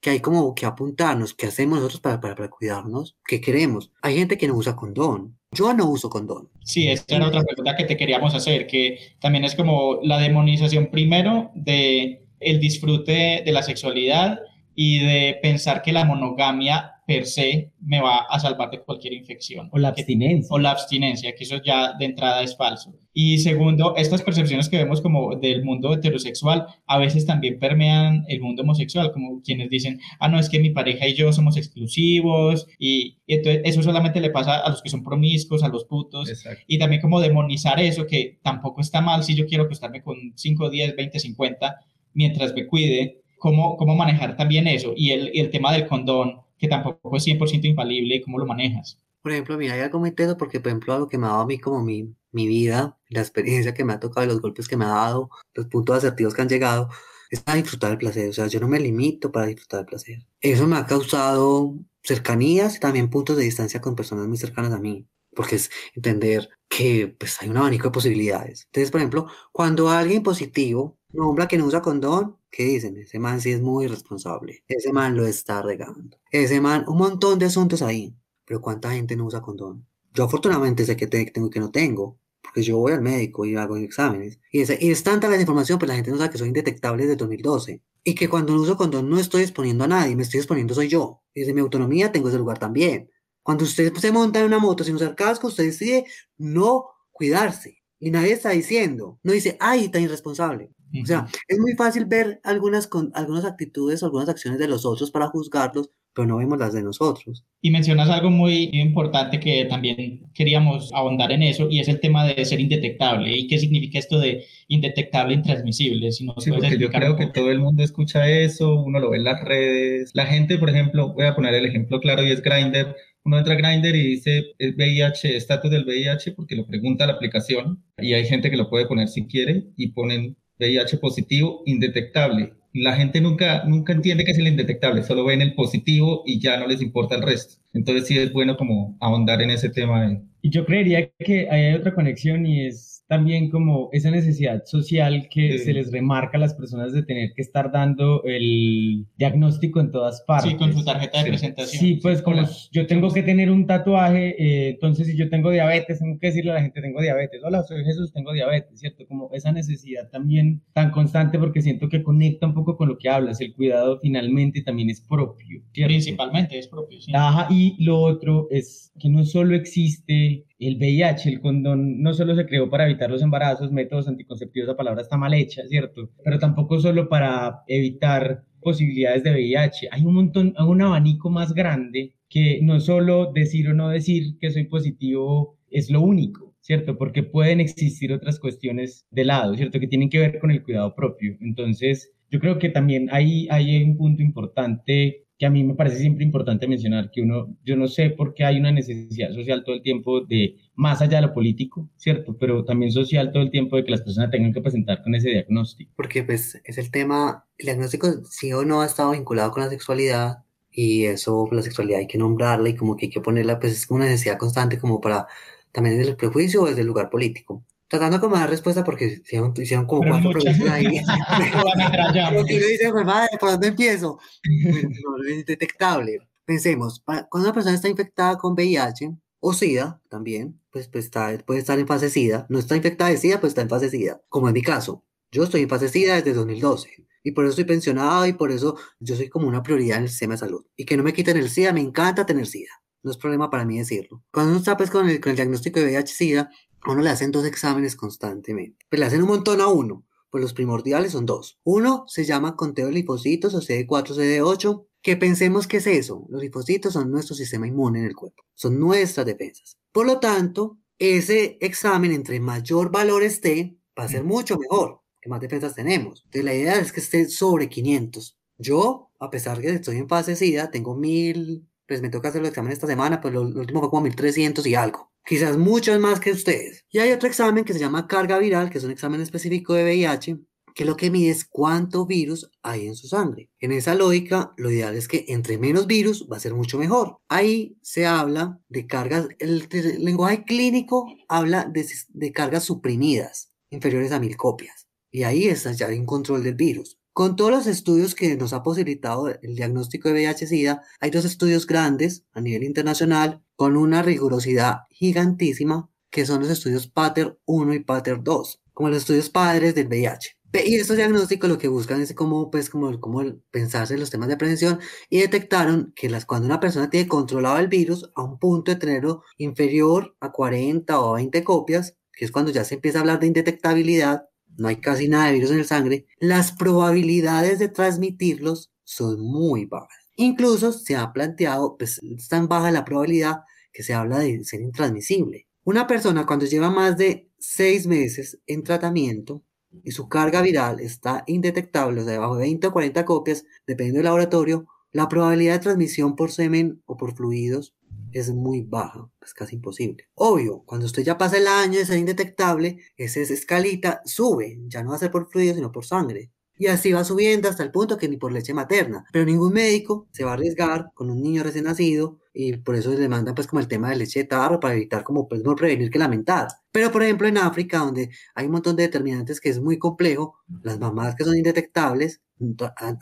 que hay como que apuntarnos, qué hacemos nosotros para, para, para cuidarnos, qué queremos. Hay gente que no usa condón. Yo no uso condón. Sí, esta era otra pregunta que te queríamos hacer, que también es como la demonización primero de el disfrute de la sexualidad y de pensar que la monogamia per se me va a salvar de cualquier infección. O la abstinencia. o la abstinencia, que eso ya de entrada es falso. Y segundo, estas percepciones que vemos como del mundo heterosexual a veces también permean el mundo homosexual, como quienes dicen, ah, no, es que mi pareja y yo somos exclusivos, y, y entonces eso solamente le pasa a los que son promiscuos, a los putos, Exacto. y también como demonizar eso, que tampoco está mal si yo quiero acostarme con 5, 10, 20, 50, mientras me cuide, cómo, cómo manejar también eso, y el, y el tema del condón, que tampoco es 100% infalible, ¿cómo lo manejas? Por ejemplo, mira, hay algo muy teso porque, por ejemplo, algo que me ha dado a mí como mi, mi vida, la experiencia que me ha tocado, los golpes que me ha dado, los puntos asertivos que han llegado, es para disfrutar el placer. O sea, yo no me limito para disfrutar el placer. Eso me ha causado cercanías y también puntos de distancia con personas muy cercanas a mí. Porque es entender que pues, hay un abanico de posibilidades. Entonces, por ejemplo, cuando alguien positivo nombra que no usa condón, ¿qué dicen? Ese man sí es muy responsable. Ese man lo está regando. Ese man, un montón de asuntos ahí. Pero ¿cuánta gente no usa condón? Yo afortunadamente sé que te- tengo que no tengo, porque yo voy al médico y hago exámenes. Y es, y es tanta la desinformación, pero la gente no sabe que soy indetectable desde 2012. Y que cuando no uso condón no estoy exponiendo a nadie, me estoy exponiendo soy yo. Y desde mi autonomía tengo ese lugar también. Cuando usted se monta en una moto sin usar casco, usted decide no cuidarse. Y nadie está diciendo, no dice, ay, tan irresponsable. O sea, es muy fácil ver algunas, con, algunas actitudes algunas acciones de los otros para juzgarlos, pero no vemos las de nosotros. Y mencionas algo muy importante que también queríamos ahondar en eso, y es el tema de ser indetectable. ¿Y qué significa esto de indetectable, intransmisible? Si Sí, porque yo creo que todo el mundo escucha eso, uno lo ve en las redes. La gente, por ejemplo, voy a poner el ejemplo claro y es Grindr. Uno entra a Grindr y dice el VIH, estatus del VIH, porque lo pregunta la aplicación y hay gente que lo puede poner si quiere y ponen VIH positivo, indetectable. La gente nunca, nunca entiende que es el indetectable, solo ven el positivo y ya no les importa el resto. Entonces sí es bueno como ahondar en ese tema. de- Y yo creería que hay otra conexión y es también como esa necesidad social que Sí. se les remarca a las personas de tener que estar dando el diagnóstico en todas partes. Sí, con su tarjeta de Sí. presentación. Sí, pues como Hola. yo tengo que tener un tatuaje, eh, entonces si yo tengo diabetes, tengo que decirle a la gente tengo diabetes. Hola, soy Jesús, tengo diabetes, ¿cierto? Como esa necesidad también tan constante porque siento que conecta un poco con lo que hablas. El cuidado finalmente también es propio, ¿cierto? Principalmente es propio, sí. Ajá, y lo otro es que no solo existe el VIH, el condón no solo se creó para evitar los embarazos, métodos anticonceptivos, la palabra está mal hecha, ¿cierto? Pero tampoco solo para evitar posibilidades de VIH. Hay un montón, hay un abanico más grande que no solo decir o no decir que soy positivo es lo único, ¿cierto? Porque pueden existir otras cuestiones de lado, ¿cierto? Que tienen que ver con el cuidado propio. Entonces, yo creo que también ahí hay un punto importante que a mí me parece siempre importante mencionar, que uno, yo no sé por qué hay una necesidad social todo el tiempo de, más allá de lo político, ¿cierto? Pero también social todo el tiempo de que las personas tengan que presentar con ese diagnóstico. Porque pues es el tema, el diagnóstico sí o no ha estado vinculado con la sexualidad y eso, la sexualidad hay que nombrarla y como que hay que ponerla, pues es como una necesidad constante como para también desde el prejuicio o desde el lugar político. Tratando como de dar respuesta porque hicieron, hicieron como Pero cuatro muchas- preguntas ahí. Lo que uno dice, pues madre, ¿por dónde empiezo? Pues, no, no es detectable. Pensemos, para- cuando una persona está infectada con VIH o SIDA también, pues, pues está, puede estar en fase SIDA. No está infectada de SIDA, pues está en fase SIDA. Como en mi caso. Yo estoy en fase SIDA desde 2012. Y por eso estoy pensionado y por eso yo soy como una prioridad en el sistema de salud. Y que no me quiten el SIDA, me encanta tener SIDA. No es problema para mí decirlo. Cuando uno está pues con el, con el diagnóstico de VIH-SIDA, a uno le hacen dos exámenes constantemente. Pues le hacen un montón a uno. Pues los primordiales son dos. Uno se llama conteo de linfocitos o CD4, CD8. Que pensemos que es eso. Los linfocitos son nuestro sistema inmune en el cuerpo. Son nuestras defensas. Por lo tanto, ese examen, entre mayor valor esté, va a ser mucho mejor, que más defensas tenemos. Entonces, la idea es que esté sobre 500. Yo, a pesar que estoy en fase SIDA, tengo 1000, pues me toca hacer el examen esta semana, pero lo, lo último fue como 1300 y algo. Quizás muchos más que ustedes. Y hay otro examen que se llama carga viral, que es un examen específico de VIH, que lo que mide es cuánto virus hay en su sangre. En esa lógica, lo ideal es que entre menos virus va a ser mucho mejor. Ahí se habla de cargas, el, lenguaje clínico habla de, cargas suprimidas, inferiores a mil copias. Y ahí está ya en control del virus. Con todos los estudios que nos ha posibilitado el diagnóstico de VIH-Sida, hay dos estudios grandes a nivel internacional con una rigurosidad gigantísima, que son los estudios PATER 1 y PATER 2, como los estudios padres del VIH. Y estos diagnósticos lo que buscan es cómo, pues, como, cómo pensarse en los temas de prevención y detectaron que las, cuando una persona tiene controlado el virus a un punto de tenerlo inferior a 40 o 20 copias, que es cuando ya se empieza a hablar de indetectabilidad, no hay casi nada de virus en el sangre, las probabilidades de transmitirlos son muy bajas. Incluso se ha planteado, pues es tan baja la probabilidad que se habla de ser intransmisible. Una persona cuando lleva más de seis meses en tratamiento y su carga viral está indetectable, o sea, debajo de 20 o 40 copias, dependiendo del laboratorio, la probabilidad de transmisión por semen o por fluidos es muy baja, es casi imposible. Obvio, cuando usted ya pasa el año ser indetectable, esa escalita sube, ya no va a ser por fluidos, sino por sangre. Y así va subiendo hasta el punto que ni por leche materna. Pero ningún médico se va a arriesgar con un niño recién nacido y por eso le mandan pues como el tema de leche de tarro para evitar como pues no prevenir que lamentar. Pero por ejemplo en África donde hay un montón de determinantes que es muy complejo, las mamás que son indetectables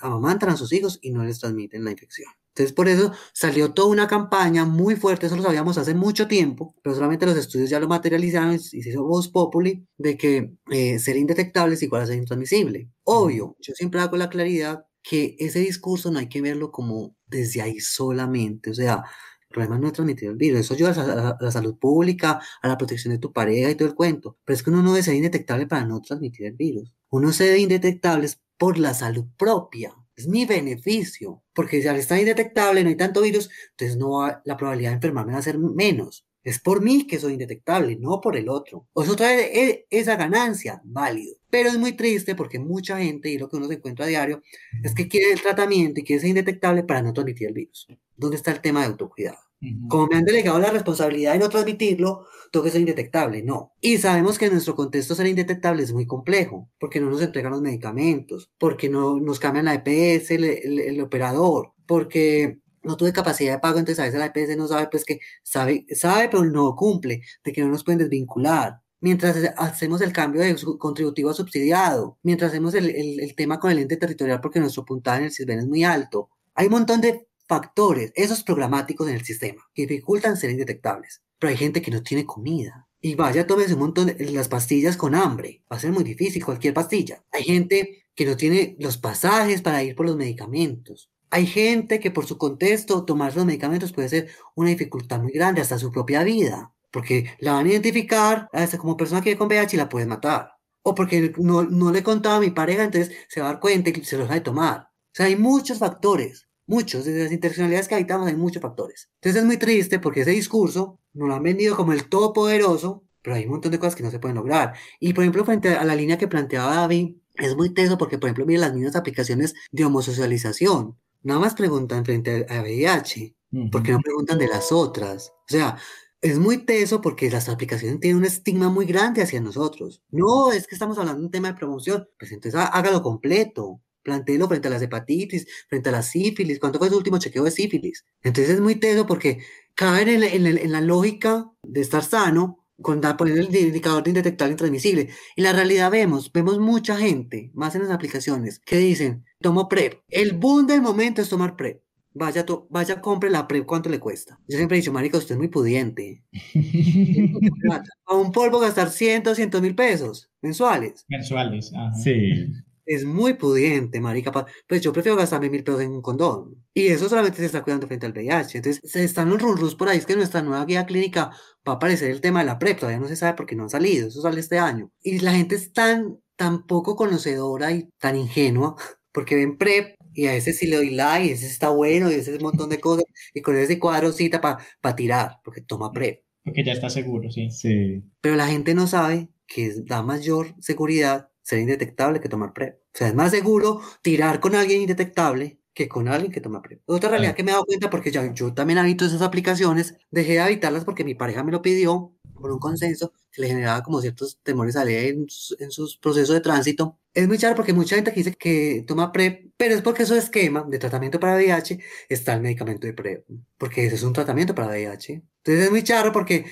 amamantan a sus hijos y no les transmiten la infección. Entonces, por eso salió toda una campaña muy fuerte, eso lo sabíamos hace mucho tiempo, pero solamente los estudios ya lo materializaron y se hizo voz populi de que eh, ser indetectable es igual a ser intransmisible. Obvio, yo siempre hago la claridad que ese discurso no hay que verlo como desde ahí solamente, o sea, el problema no es transmitir el virus, eso ayuda a la, a la, salud pública, a la protección de tu pareja y todo el cuento, pero es que uno no debe ser indetectable para no transmitir el virus. Uno se debe indetectable por la salud propia, es mi beneficio, porque si al estar indetectable no hay tanto virus, entonces no va, la probabilidad de enfermarme va a ser menos. Es por mí que soy indetectable, no por el otro. O sea, trae esa ganancia, válido. Pero es muy triste porque mucha gente, y lo que uno se encuentra a diario, es que quiere el tratamiento y quiere ser indetectable para no transmitir el virus. ¿Dónde está el tema de autocuidado? Como me han delegado la responsabilidad de no transmitirlo, tengo que ser indetectable. No. Y sabemos que en nuestro contexto ser indetectable es muy complejo, porque no nos entregan los medicamentos, porque no nos cambian la EPS, el, operador, porque no tuve capacidad de pago, entonces a veces la EPS no sabe, pues que sabe, sabe, pero no cumple, de que no nos pueden desvincular. Mientras hacemos el cambio de contributivo a subsidiado, mientras hacemos el tema con el ente territorial porque nuestro puntaje en el CISBEN es muy alto. Hay un montón de factores, esos programáticos en el sistema, que dificultan ser indetectables. Pero hay gente que no tiene comida. Y vaya, tómese un montón de las pastillas con hambre. Va a ser muy difícil cualquier pastilla. Hay gente que no tiene los pasajes para ir por los medicamentos. Hay gente que por su contexto tomar los medicamentos puede ser una dificultad muy grande hasta su propia vida. Porque la van a identificar hasta como persona que vive con VIH y la pueden matar. O porque no, no le contaba a mi pareja, entonces se va a dar cuenta y se los va a tomar. O sea, hay muchos factores Muchos, desde las interseccionalidades que habitamos hay muchos factores. Entonces es muy triste porque ese discurso nos lo han vendido como el todopoderoso, pero hay un montón de cosas que no se pueden lograr. Y por ejemplo, frente a la línea que planteaba David, es muy teso porque, por ejemplo, mira las mismas aplicaciones de homosocialización. Nada más preguntan frente a VIH, porque no preguntan de las otras. O sea, es muy teso porque las aplicaciones tienen un estigma muy grande hacia nosotros. No, es que estamos hablando de un tema de promoción. Pues entonces hágalo completo plantéelo frente a las hepatitis, frente a la sífilis, ¿cuánto fue su último chequeo de sífilis? Entonces es muy teso porque caen en, en, en, la lógica de estar sano con poner el indicador de indetectable intransmisible. Y la realidad vemos, vemos mucha gente, más en las aplicaciones, que dicen, tomo PrEP. El boom del momento es tomar PrEP. Vaya, to, vaya, compre la PrEP, ¿cuánto le cuesta? Yo siempre he dicho, marica, usted es muy pudiente. a un polvo gastar 100, 200 mil pesos mensuales. Mensuales, ajá. Sí es muy pudiente, marica. Pues yo prefiero gastarme mil pesos en un condón. Y eso solamente se está cuidando frente al VIH. Entonces, se están los run por ahí. Es que nuestra nueva guía clínica va a aparecer el tema de la PrEP. Todavía no se sabe porque no han salido. Eso sale este año. Y la gente es tan, tan poco conocedora y tan ingenua porque ven PrEP y a ese sí le doy like, ese está bueno y ese es un montón de cosas. Y con ese cuadro cita para pa tirar, porque toma PrEP. Porque ya está seguro, sí. Sí. Pero la gente no sabe que da mayor seguridad ser indetectable que tomar PrEP. O sea, es más seguro tirar con alguien indetectable que con alguien que toma PrEP. Otra realidad que me he dado cuenta, porque ya, yo también habito esas aplicaciones, dejé de habitarlas porque mi pareja me lo pidió por un consenso que le generaba como ciertos temores a ley en, sus- en sus procesos de tránsito. Es muy charro porque mucha gente que dice que toma PrEP, pero es porque su esquema de tratamiento para VIH está el medicamento de PrEP, porque ese es un tratamiento para VIH. Entonces es muy charro porque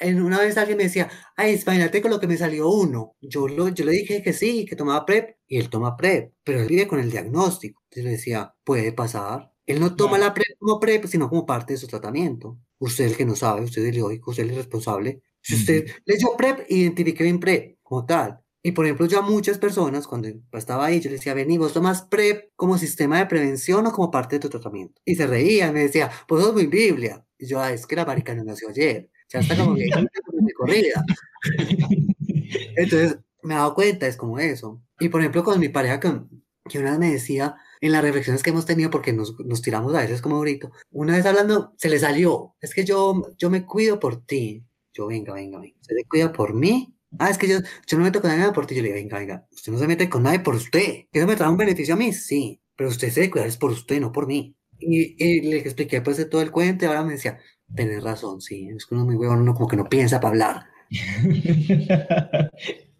en una vez alguien me decía, ay, imagínate con lo que me salió uno. Yo, lo, yo le dije que sí, que tomaba PrEP, y él toma PrEP, pero él vive con el diagnóstico. Entonces le decía, puede pasar. Él no toma Claro. la PrEP como PrEP, sino como parte de su tratamiento. Usted es el que no sabe, usted es el ilógico, usted es el responsable. Si usted leyó PrEP, identifique bien PrEP como tal. Y por ejemplo, yo a muchas personas, cuando estaba ahí, yo les decía, vení, vos tomas PrEP como sistema de prevención o como parte de tu tratamiento. Y se reían, me decía, pues sos muy Biblia. Y yo, ah, es que la marica no nació ayer. Ya está como que de corrida. Entonces, me he dado cuenta, es como eso. Y por ejemplo, con mi pareja, que, que una vez me decía, en las reflexiones que hemos tenido, porque nos, nos tiramos a veces como ahorita, una vez hablando, se le salió, es que yo, yo me cuido por ti. Yo, venga, venga, venga. ¿Se le cuida por mí? Ah, es que yo, yo no me meto con nadie por ti. Yo le digo, venga, venga, usted no se mete con nadie por usted. ¿Eso me trae un beneficio a mí? Sí, pero usted se debe cuidar es por usted, no por mí. Y, y le expliqué pues de todo el cuento y ahora me decía, tenés razón, sí, es que uno muy huevón, uno como que no piensa para hablar.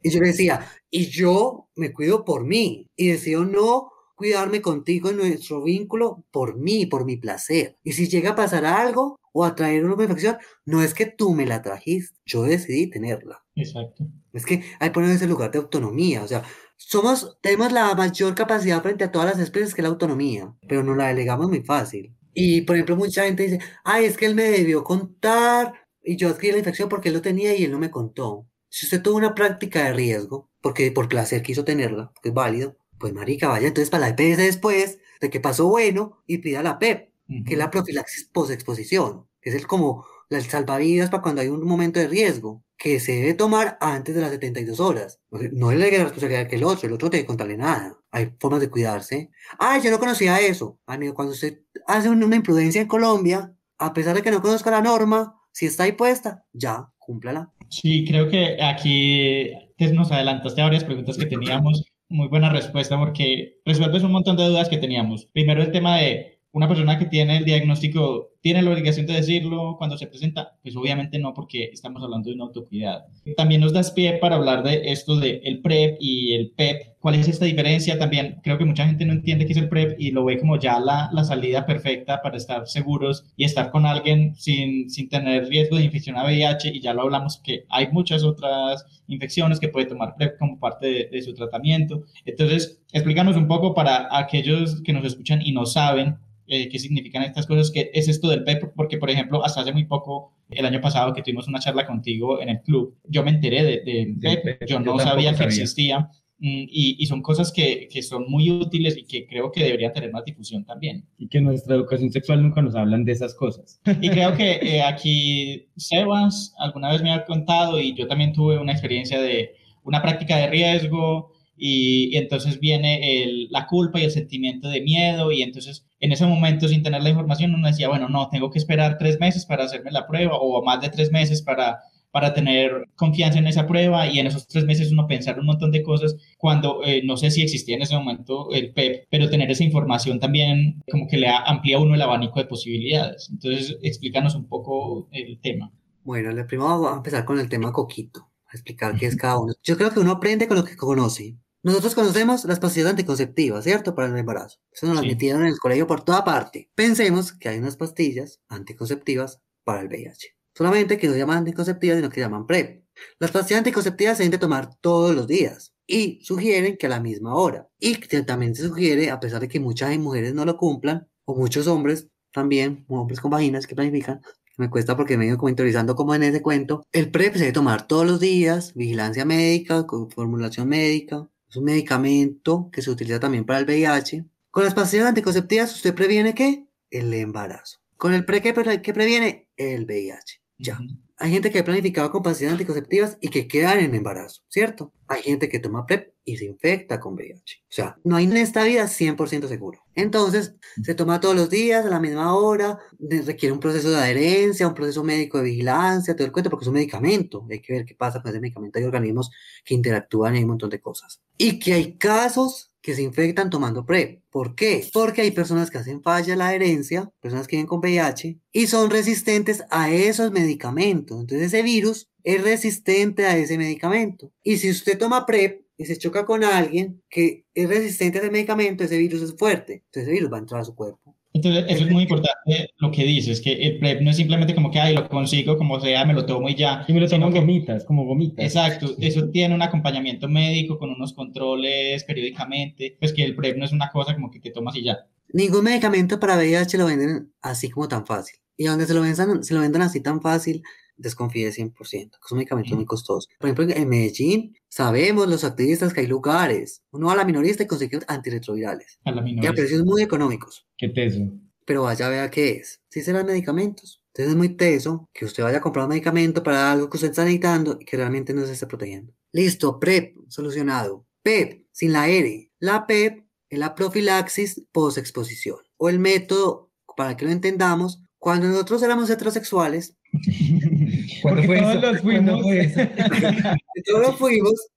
Y yo le decía, y yo me cuido por mí y decido no cuidarme contigo en nuestro vínculo por mí, por mi placer. Y si llega a pasar algo o a traer una infección, no es que tú me la trajiste, yo decidí tenerla. Exacto. Es que hay poner ese lugar de autonomía, o sea, somos, tenemos la mayor capacidad frente a todas las especies que es la autonomía, pero nos la delegamos muy fácil. Y por ejemplo, mucha gente dice, ay, es que él me debió contar y yo adquirí la infección porque él lo tenía y él no me contó. Si usted tuvo una práctica de riesgo, porque por placer quiso tenerla, porque es válido, pues marica, vaya entonces para la EPS después de que pasó bueno y pida la PEP, que es la profilaxis post-exposición, que es el como el salvavidas para cuando hay un momento de riesgo, que se debe tomar antes de las 72 horas. No es la responsabilidad que el otro, el otro no tiene que contarle nada. Hay formas de cuidarse. Ay, yo no conocía eso. Amigo, cuando usted hace una imprudencia en Colombia, a pesar de que no conozca la norma, si está ahí puesta, ya, cúmplala. Sí, creo que aquí te nos adelantaste a varias preguntas que teníamos. Muy buena respuesta porque resuelves un montón de dudas que teníamos. Primero el tema de una persona que tiene el diagnóstico, ¿tiene la obligación de decirlo cuando se presenta? Pues obviamente no, porque estamos hablando de un autocuidado. También nos das pie para hablar de esto de el PrEP y el PEP. ¿Cuál es esta diferencia? También creo que mucha gente no entiende qué es el PrEP y lo ve como ya la, la salida perfecta para estar seguros y estar con alguien sin, sin tener riesgo de infección a VIH. Y ya lo hablamos que hay muchas otras infecciones que puede tomar PrEP como parte de, de su tratamiento. Entonces, explícanos un poco para aquellos que nos escuchan y no saben eh, qué significan estas cosas, qué es esto del PEP, porque por ejemplo, hasta hace muy poco, el año pasado que tuvimos una charla contigo en el club, yo me enteré de, de PEP, yo yo no tampoco sabía que existía y, y son cosas que, que son muy útiles y que creo que deberían tener más difusión también. Y que en nuestra educación sexual nunca nos hablan de esas cosas. Y creo que eh, aquí Sebas alguna vez me ha contado y yo también tuve una experiencia de una práctica de riesgo y, y entonces viene el- la culpa y el sentimiento de miedo y entonces en ese momento sin tener la información uno decía, bueno, no, tengo que esperar tres meses para hacerme la prueba o más de tres meses para, para tener confianza en esa prueba y en esos tres meses uno pensar un montón de cosas cuando eh, no sé si existía en ese momento el PEP, pero tener esa información también como que le amplía a uno el abanico de posibilidades. Entonces, explícanos un poco el tema. Bueno, primero vamos a empezar con el tema coquito, a explicar qué es cada uno. Yo creo que uno aprende con lo que conoce. Nosotros conocemos las pastillas anticonceptivas, ¿cierto? Para el embarazo. Eso nos las Sí. metieron en el colegio por toda parte. Pensemos que hay unas pastillas anticonceptivas para el VIH. Solamente que no llaman anticonceptivas, sino que llaman PrEP. Las pastillas anticonceptivas se deben de tomar todos los días y sugieren que a la misma hora. Y también se sugiere, a pesar de que muchas mujeres no lo cumplan, o muchos hombres también, hombres con vaginas que planifican, me cuesta porque me he ido como interiorizando como en ese cuento. El PrEP se debe tomar todos los días, vigilancia médica, formulación médica. Es un medicamento que se utiliza también para el VIH. Con las pastillas anticonceptivas, ¿usted previene qué? El embarazo. Con el PrEP, ¿qué, pre- qué previene? El VIH. Ya. Hay gente que ha planificado con pastillas anticonceptivas y que quedan en embarazo, ¿cierto? Hay gente que toma PrEP y se infecta con VIH. O sea, no hay en esta vida 100% seguro. Entonces, se toma todos los días, a la misma hora, requiere un proceso de adherencia, un proceso médico de vigilancia, todo el cuento, porque es un medicamento. Hay que ver qué pasa con ese medicamento. Hay organismos que interactúan y hay un montón de cosas. Y que hay casos que se infectan tomando PrEP. ¿Por qué? Porque hay personas que hacen falla la adherencia, personas que viven con VIH, y son resistentes a esos medicamentos. Entonces ese virus es resistente a ese medicamento. Y si usted toma PrEP y se choca con alguien que es resistente a ese medicamento, ese virus es fuerte. Entonces ese virus va a entrar a su cuerpo. Entonces, eso es muy importante lo que dices, que el PrEP no es simplemente como que, ay, lo consigo como sea, me lo tomo y ya. Y me lo tomo gomitas, como gomitas. Exacto, eso tiene un acompañamiento médico con unos controles periódicamente, pues que el PrEP no es una cosa como que te tomas y ya. Ningún medicamento para VIH lo venden así como tan fácil. Y donde se lo vendan, se lo vendan así tan fácil, desconfíe 100%, que es un medicamento muy costoso. Por ejemplo, en Medellín sabemos los activistas que hay lugares. Uno va a la minorista y consigue antirretrovirales. A la Y a precios muy económicos. Qué teso. Pero vaya a ver qué es. Sí serán medicamentos. Entonces es muy teso que usted vaya a comprar un medicamento para algo que usted está necesitando y que realmente no se esté protegiendo. Listo, PrEP, solucionado. PEP, sin la R. La PEP es la profilaxis post-exposición. O el método, para que lo entendamos, cuando nosotros éramos heterosexuales, ¿Cuándo Porque fue todos eso? los ¿Cuándo fuimos. fue eso? todos fuimos.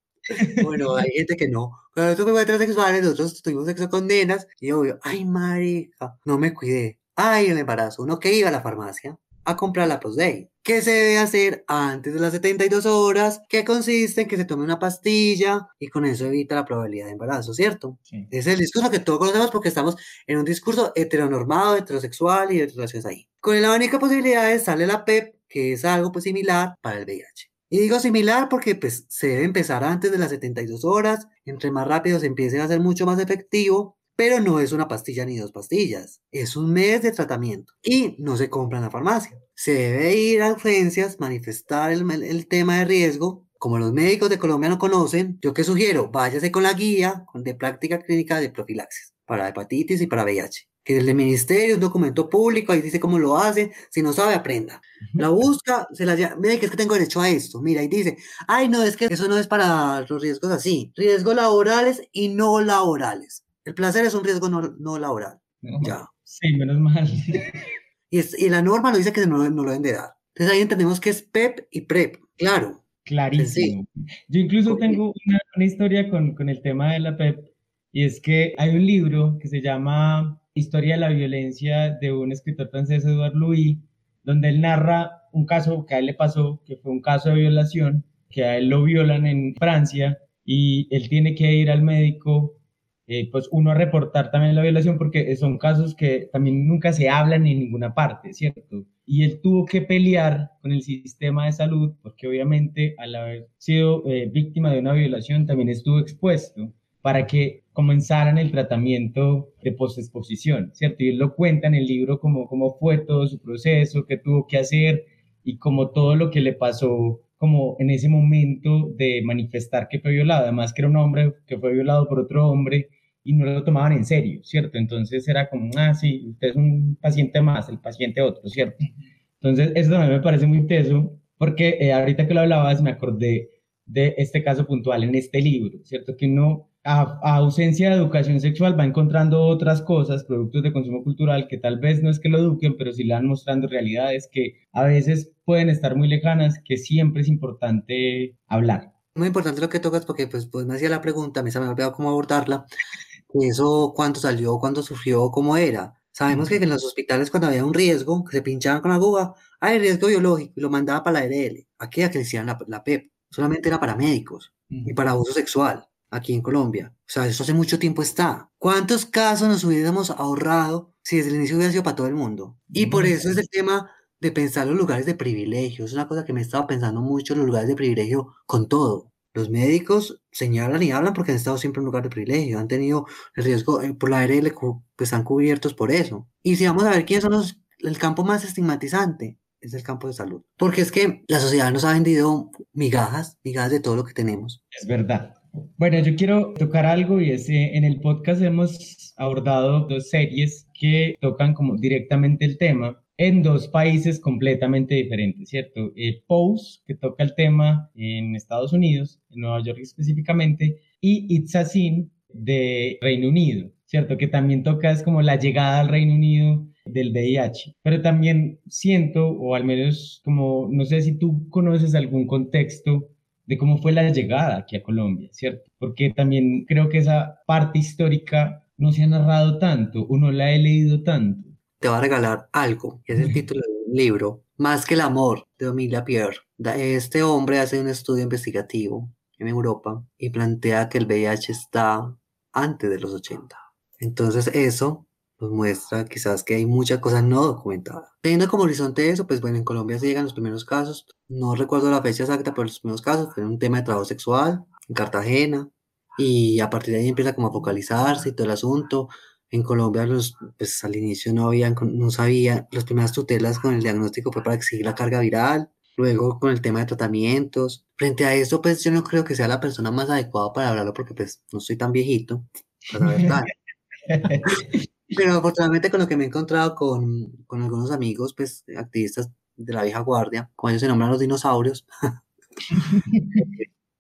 Bueno, hay gente que no. Cuando nosotros fuimos heterosexuales, nosotros tuvimos sexo con nenas y obvio, ay, marica, no me cuidé. Ay, el embarazo. Uno que iba a la farmacia a comprar la Postday. ¿Qué se debe hacer antes de las 72 horas? Que consiste en que se tome una pastilla y con eso evita la probabilidad de embarazo, ¿cierto? Sí. Ese es el discurso que todos conocemos porque estamos en un discurso heteronormado, heterosexual y de relaciones ahí. Con la única posibilidad es sale la PEP, que es algo pues similar para el VIH. Y digo similar porque pues se debe empezar antes de las 72 horas, entre más rápido se empiece a ser mucho más efectivo, pero no es una pastilla ni dos pastillas, es un mes de tratamiento y no se compra en la farmacia. Se debe ir a urgencias, manifestar el, el tema de riesgo. Como los médicos de Colombia no conocen, yo que sugiero, váyase con la guía de práctica clínica de profilaxis para hepatitis y para VIH. Que el del ministerio, un documento público, ahí dice cómo lo hace. Si no sabe, aprenda. La busca, se la llama, mira que es que tengo derecho a esto. Mira, y dice, ay, no, es que eso no es para los riesgos así. Riesgos laborales y no laborales. El placer es un riesgo no, no laboral. No, Ya. Sí, menos mal. Y, es- y la norma lo dice que no, no lo deben de dar. Entonces ahí entendemos que es PEP y PrEP. Claro. Clarísimo. Yo incluso tengo una, una historia con, con el tema de la PEP y es que hay un libro que se llama Historia de la violencia de un escritor francés, Edouard Louis, donde él narra un caso que a él le pasó, que fue un caso de violación, que a él lo violan en Francia y él tiene que ir al médico, eh, pues uno a reportar también la violación porque son casos que también nunca se hablan en ninguna parte, ¿cierto? Y él tuvo que pelear con el sistema de salud porque obviamente al haber sido eh, víctima de una violación también estuvo expuesto para que comenzaran el tratamiento de postexposición, ¿cierto? Y él lo cuenta en el libro como cómo fue todo su proceso, qué tuvo que hacer y como todo lo que le pasó como en ese momento de manifestar que fue violado, además que era un hombre que fue violado por otro hombre y no lo tomaban en serio, ¿cierto? Entonces era como, ah, sí, usted es un paciente más, el paciente otro, ¿cierto? Entonces eso también me parece muy teso, porque eh, ahorita que lo hablabas me acordé de este caso puntual en este libro, ¿cierto? Que uno, a, a ausencia de educación sexual, va encontrando otras cosas, productos de consumo cultural, que tal vez no es que lo eduquen, pero sí le van mostrando realidades que a veces pueden estar muy lejanas, que siempre es importante hablar. Muy importante lo que tocas porque pues, pues me hacía la pregunta, mí se me olvidado cómo abordarla. Eso, cuánto salió, cuándo surgió, cómo era. Sabemos que en los hospitales cuando había un riesgo, que se pinchaban con la aguja, hay riesgo biológico y lo mandaba para la ARL. Aquí a que le la, la PEP. Solamente era para médicos y para abuso sexual aquí en Colombia. O sea, eso hace mucho tiempo está. ¿Cuántos casos nos hubiéramos ahorrado si desde el inicio hubiera sido para todo el mundo? Y por eso es el tema de pensar los lugares de privilegio. Es una cosa que me he estado pensando mucho, los lugares de privilegio con todo. Los médicos señalan y hablan porque han estado siempre en un lugar de privilegio, han tenido el riesgo eh, por la ARL, pues están cubiertos por eso. Y si vamos a ver quiénes son los, el campo más estigmatizante, es el campo de salud. Porque es que la sociedad nos ha vendido migajas, migajas de todo lo que tenemos. Es verdad. Bueno, yo quiero tocar algo y es, eh, en el podcast hemos abordado dos series que tocan como directamente el tema en dos países completamente diferentes, ¿cierto? Eh, Pose, que toca el tema en Estados Unidos, en Nueva York específicamente, y It's a Sin de Reino Unido, ¿cierto? Que también toca es como la llegada al Reino Unido del VIH. Pero también siento, o al menos como, no sé si tú conoces algún contexto de cómo fue la llegada aquí a Colombia, ¿cierto? Porque también creo que esa parte histórica no se ha narrado tanto, o no la he leído tanto. Te va a regalar algo, que es el título de un libro, Más que el amor, de Emilia Pierre. Este hombre hace un estudio investigativo en Europa y plantea que el VIH está antes de los 80. Entonces eso nos muestra quizás que hay muchas cosas no documentadas. Teniendo como horizonte eso, pues bueno, en Colombia se llegan los primeros casos, no recuerdo la fecha exacta, pero los primeros casos fue un tema de trabajo sexual en Cartagena y a partir de ahí empieza como a focalizarse y todo el asunto. En Colombia, los, pues al inicio no habían, no sabía, las primeras tutelas con el diagnóstico fue para exigir la carga viral, luego con el tema de tratamientos. Frente a eso, pues yo no creo que sea la persona más adecuada para hablarlo porque pues no soy tan viejito. Para ver Pero afortunadamente con lo que me he encontrado con, con algunos amigos, pues activistas de la vieja guardia, ellos se nombran los dinosaurios,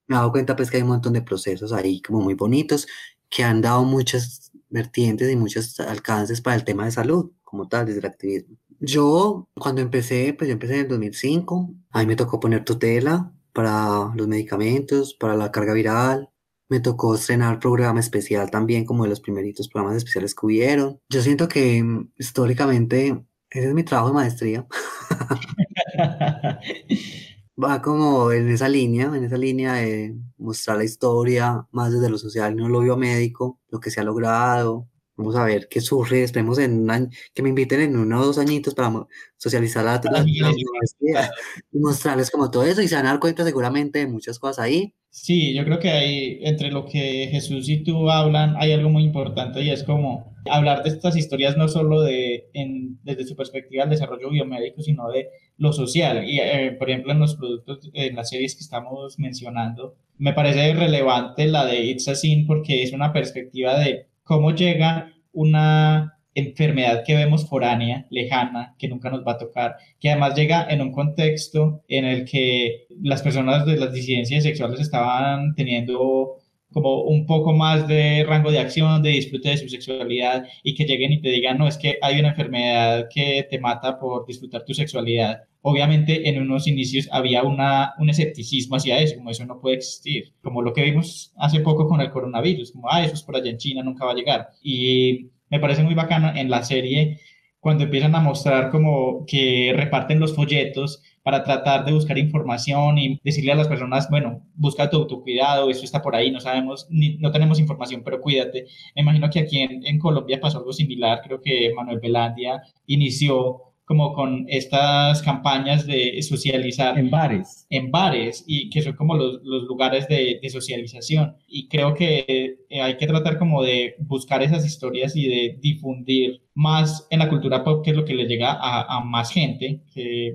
me he dado cuenta pues que hay un montón de procesos ahí como muy bonitos que han dado muchas vertientes y muchos alcances para el tema de salud como tal, desde el activismo. Yo cuando empecé, pues yo empecé en el 2005, a mí me tocó poner tutela para los medicamentos, para la carga viral, me tocó estrenar programa especial también, como de los primeritos programas especiales que hubieron. Yo siento que mm, históricamente ese es mi trabajo de maestría. Va como en esa línea, en esa línea de mostrar la historia más desde lo social, no lo biomédico, lo que se ha logrado. Vamos a ver qué surge. Esperemos en un año, que me inviten en uno o dos añitos para socializar la, la, la y mostrarles como todo eso y se van a dar cuenta seguramente de muchas cosas ahí Sí, yo creo que hay, entre lo que Jesús y tú hablan, hay algo muy importante y es como hablar de estas historias no solo de, en, desde su perspectiva del desarrollo biomédico, sino de lo social. Y, eh, por ejemplo, en los productos, en las series que estamos mencionando, me parece relevante la de It's a Sin porque es una perspectiva de cómo llega una enfermedad que vemos foránea, lejana, que nunca nos va a tocar, que además llega en un contexto en el que las personas de las disidencias sexuales estaban teniendo como un poco más de rango de acción, de disfrute de su sexualidad y que lleguen y te digan, no, es que hay una enfermedad que te mata por disfrutar tu sexualidad. Obviamente en unos inicios había una, un escepticismo hacia eso, como eso no puede existir, como lo que vimos hace poco con el coronavirus, como, ah, eso es por allá en China, nunca va a llegar. Y me parece muy bacano en la serie cuando empiezan a mostrar como que reparten los folletos para tratar de buscar información y decirle a las personas, bueno, busca tu, tu cuidado, esto está por ahí, no sabemos, ni, no tenemos información, pero cuídate. Me imagino que aquí en, en Colombia pasó algo similar, creo que Manuel Velandia inició como con estas campañas de socializar. En bares. En bares, y que son como los, los lugares de, de, socialización. Y creo que eh, hay que tratar como de buscar esas historias y de difundir más en la cultura pop, que es lo que le llega a, a más gente,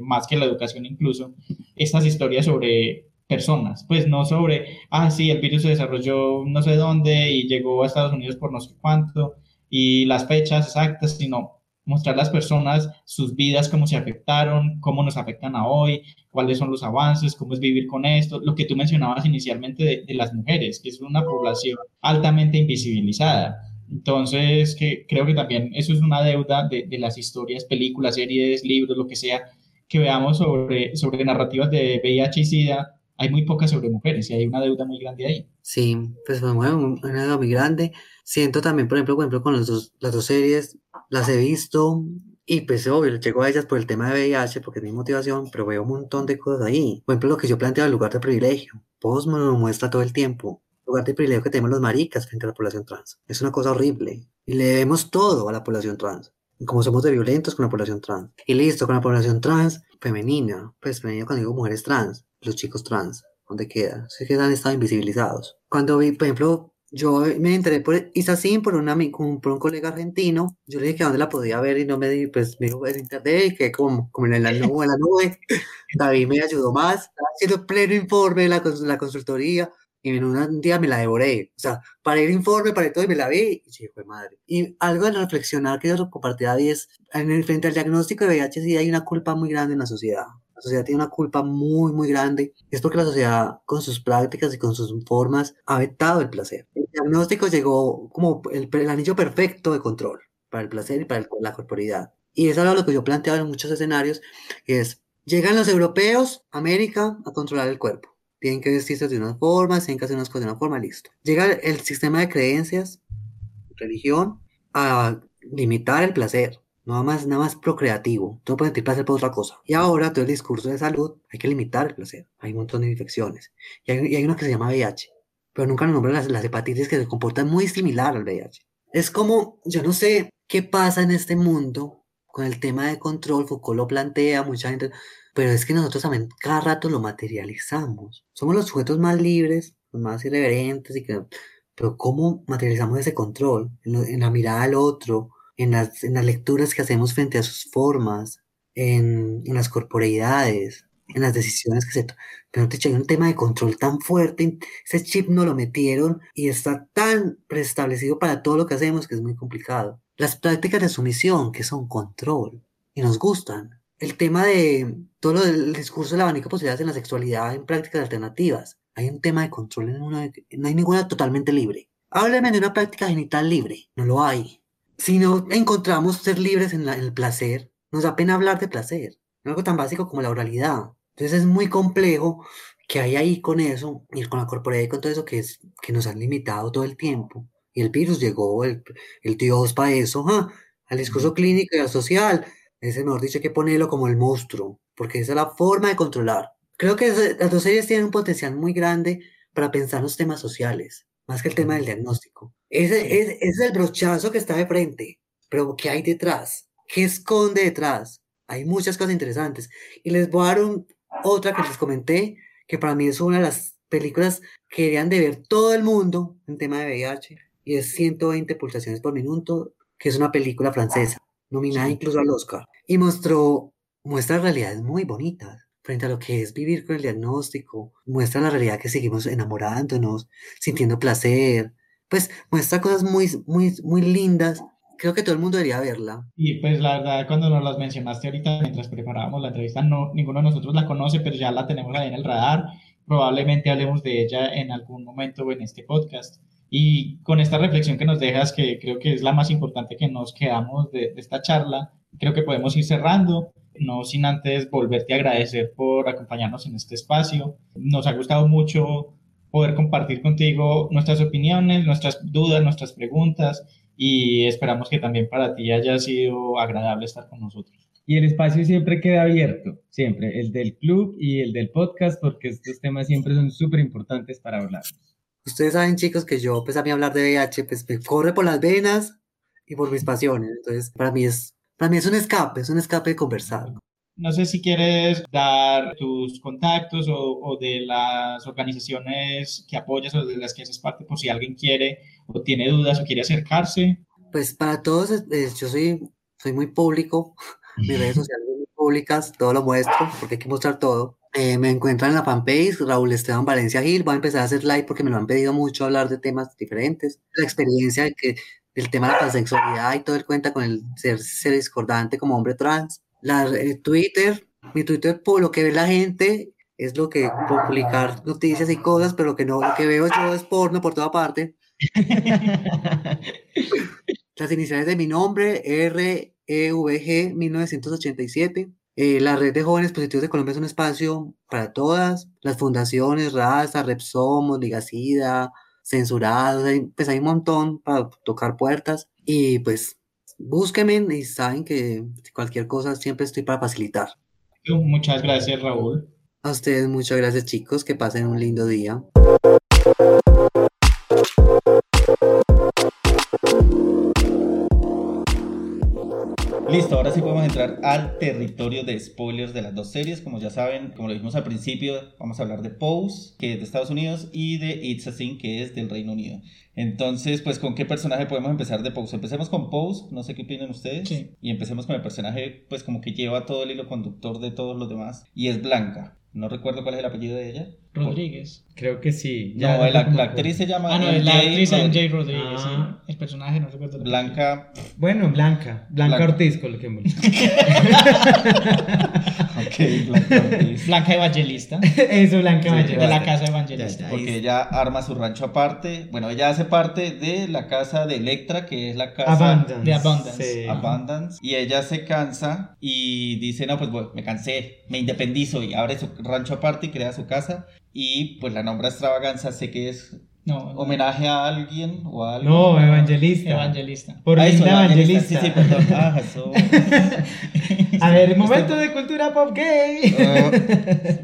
más que la educación incluso, estas historias sobre personas, pues no sobre, ah, sí, el virus se desarrolló no sé dónde y llegó a Estados Unidos por no sé cuánto, y las fechas exactas, sino mostrar las personas sus vidas, cómo se afectaron, cómo nos afectan a hoy, cuáles son los avances, cómo es vivir con esto, lo que tú mencionabas inicialmente de, las mujeres, que es una población altamente invisibilizada. Entonces, que creo que también eso es una deuda de, de, las historias, películas, series, libros, lo que sea, que veamos sobre, sobre narrativas de VIH y SIDA, hay muy pocas sobre mujeres y hay una deuda muy grande ahí. Sí, pues fue una deuda muy grande. Siento también, por ejemplo, por ejemplo con las dos, las dos series, las he visto y pues obvio, llego a ellas por el tema de VIH porque es mi motivación, pero veo un montón de cosas ahí. Por ejemplo, lo que yo planteo el lugar de privilegio. Post me lo muestra todo el tiempo. El lugar de privilegio que tenemos los maricas frente a la población trans. Es una cosa horrible. Y le debemos todo a la población trans. Como somos de violentos con la población trans. Y listo, con la población trans femenina. Pues femenina cuando digo mujeres trans. Los chicos trans. ¿Dónde queda? Se que han estado invisibilizados. Cuando vi, por ejemplo, yo me enteré por Isacín, por, una, por un colega argentino. Yo le dije que dónde la podía ver y no me di, pues me dijo en internet y que como, como en la nube, en la nube. David me ayudó más. Haciendo pleno informe de la, la consultoría. y en un día me la devoré. O sea, para ir informe, para todo y me la vi y dije, madre. Y algo de reflexionar que yo compartí a 10, en el, frente al diagnóstico de VIH sí hay una culpa muy grande en la sociedad. La sociedad tiene una culpa muy, muy grande. Es porque la sociedad, con sus prácticas y con sus formas, ha vetado el placer. El diagnóstico llegó como el, el anillo perfecto de control para el placer y para el- la corporidad. Y es algo lo que yo planteaba en muchos escenarios, que es, llegan los europeos a América a controlar el cuerpo. Tienen que vestirse de una forma, tienen que hacer unas cosas de una forma, listo. Llega el sistema de creencias, religión, a limitar el placer. Nada más, nada más procreativo. Tú no puedes sentir placer por otra cosa. Y ahora todo el discurso de salud, hay que limitar el placer. Hay un montón de infecciones. Y hay, y hay una que se llama VIH. Pero nunca nos nombran las, las hepatitis que se comportan muy similar al VIH. Es como, yo no sé qué pasa en este mundo con el tema de control. Foucault lo plantea, mucha gente. Pero es que nosotros también cada rato lo materializamos. Somos los sujetos más libres, los más irreverentes y que... Pero ¿cómo materializamos ese control? En, lo- en la mirada al otro, en las, en las lecturas que hacemos frente a sus formas, en, en las corporeidades, en las decisiones que se toman. Pero te hay un tema de control tan fuerte, ese chip no lo metieron y está tan preestablecido para todo lo que hacemos que es muy complicado. Las prácticas de sumisión, que son control, y nos gustan. El tema de todo lo del discurso del abanico de posibilidades en la sexualidad en prácticas alternativas. Hay un tema de control en una, no hay ninguna totalmente libre. Hábleme de una práctica genital libre, no lo hay. Si no encontramos ser libres en, la- en el placer, nos da pena hablar de placer. Algo tan básico como la oralidad. Entonces es muy complejo que hay ahí con eso, y con la corporalidad y con todo eso que, es, que nos han limitado todo el tiempo. Y el virus llegó, el, el Dios para eso, ¡ah! al discurso clínico y al social. Ese, mejor dicho, hay que ponerlo como el monstruo, porque esa es la forma de controlar. Creo que las dos series tienen un potencial muy grande para pensar los temas sociales, más que el tema del diagnóstico. Ese, ese es el brochazo que está de frente, pero ¿qué hay detrás? ¿Qué esconde detrás? Hay muchas cosas interesantes. Y les voy a dar un- otra que les comenté, que para mí es una de las películas que deberían de ver todo el mundo en tema de VIH, y es 120 pulsaciones por minuto, que es una película francesa, nominada incluso al Oscar, y mostró, muestra realidades muy bonitas frente a lo que es vivir con el diagnóstico, muestra la realidad que seguimos enamorándonos, sintiendo placer, pues muestra cosas muy, muy, muy lindas. Creo que todo el mundo debería verla. Y pues la verdad, cuando nos las mencionaste ahorita mientras preparábamos la entrevista, no, ninguno de nosotros la conoce, pero ya la tenemos ahí en el radar. Probablemente hablemos de ella en algún momento en este podcast. Y con esta reflexión que nos dejas, que creo que es la más importante que nos quedamos de, de esta charla, creo que podemos ir cerrando, no sin antes volverte a agradecer por acompañarnos en este espacio. Nos ha gustado mucho poder compartir contigo nuestras opiniones, nuestras dudas, nuestras preguntas y esperamos que también para ti haya sido agradable estar con nosotros. Y el espacio siempre queda abierto, siempre, el del club y el del podcast, porque estos temas siempre son súper importantes para hablar. Ustedes saben, chicos, que yo, pues a mí hablar de VIH, pues me corre por las venas y por mis pasiones. Entonces, para mí es, para mí es un escape, es un escape de conversar. No sé si quieres dar tus contactos o, o de las organizaciones que apoyas o de las que haces parte, por si alguien quiere o tiene dudas o quiere acercarse. Pues para todos, es- yo soy, soy muy público, mis redes sociales son muy públicas, todo lo muestro, porque hay que mostrar todo. Eh, me encuentran en la fanpage, Raúl Esteban Valencia Gil, voy a empezar a hacer live porque me lo han pedido mucho hablar de temas diferentes. La experiencia de que, del tema de la pansexualidad y todo el cuenta con el ser, ser discordante como hombre trans. La, eh, Twitter, mi Twitter, por lo que ve la gente, es lo que publicar noticias y cosas, pero lo que no, lo que veo yo es porno por toda parte. Las iniciales de mi nombre, REVG 1987. Eh, la red de jóvenes positivos de Colombia es un espacio para todas. Las fundaciones, Raza, Repsomos, Ligacida, Censurados, hay, pues hay un montón para tocar puertas. Y pues búsquenme y saben que cualquier cosa siempre estoy para facilitar. Muchas gracias, Raúl. A ustedes muchas gracias chicos, que pasen un lindo día. Listo, ahora sí podemos entrar al territorio de spoilers de las dos series. Como ya saben, como lo dijimos al principio, vamos a hablar de Pose, que es de Estados Unidos, y de It's a Thing, que es del Reino Unido. Entonces, pues, ¿con qué personaje podemos empezar de Pose? Empecemos con Pose, no sé qué opinan ustedes. Sí. Y empecemos con el personaje, pues, como que lleva todo el hilo conductor de todos los demás, y es Blanca. No recuerdo cuál es el apellido de ella. Rodríguez. Creo que sí. No, la, la actriz se llama Ah, no, es la MJ actriz Rod- MJ Rodríguez, Ah. sí. El personaje no recuerdo. Blanca. Bueno, Blanca. Blanca, Blanca. Ortiz, coloquémoslo. Blanca Ortiz. Blanca Evangelista. Eso, Blanca Sí, Evangelista. de la casa Evangelista. Ya, ya. Porque ella arma su rancho aparte. Bueno, ella hace parte de la casa de Electra, que es la casa Abundance. De Abundance. Sí. Abundance. Y ella se cansa y dice, no, pues bueno, me cansé, me independizo y abre su rancho aparte y crea su casa. Y pues la nombra extravaganza, sé que es No, no. homenaje a alguien o a algo. No, Evangelista. Evangelista. Por Ah, eso, linda Evangelista. Sí, sí, perdón. Ah, eso. A ver, momento de cultura pop gay.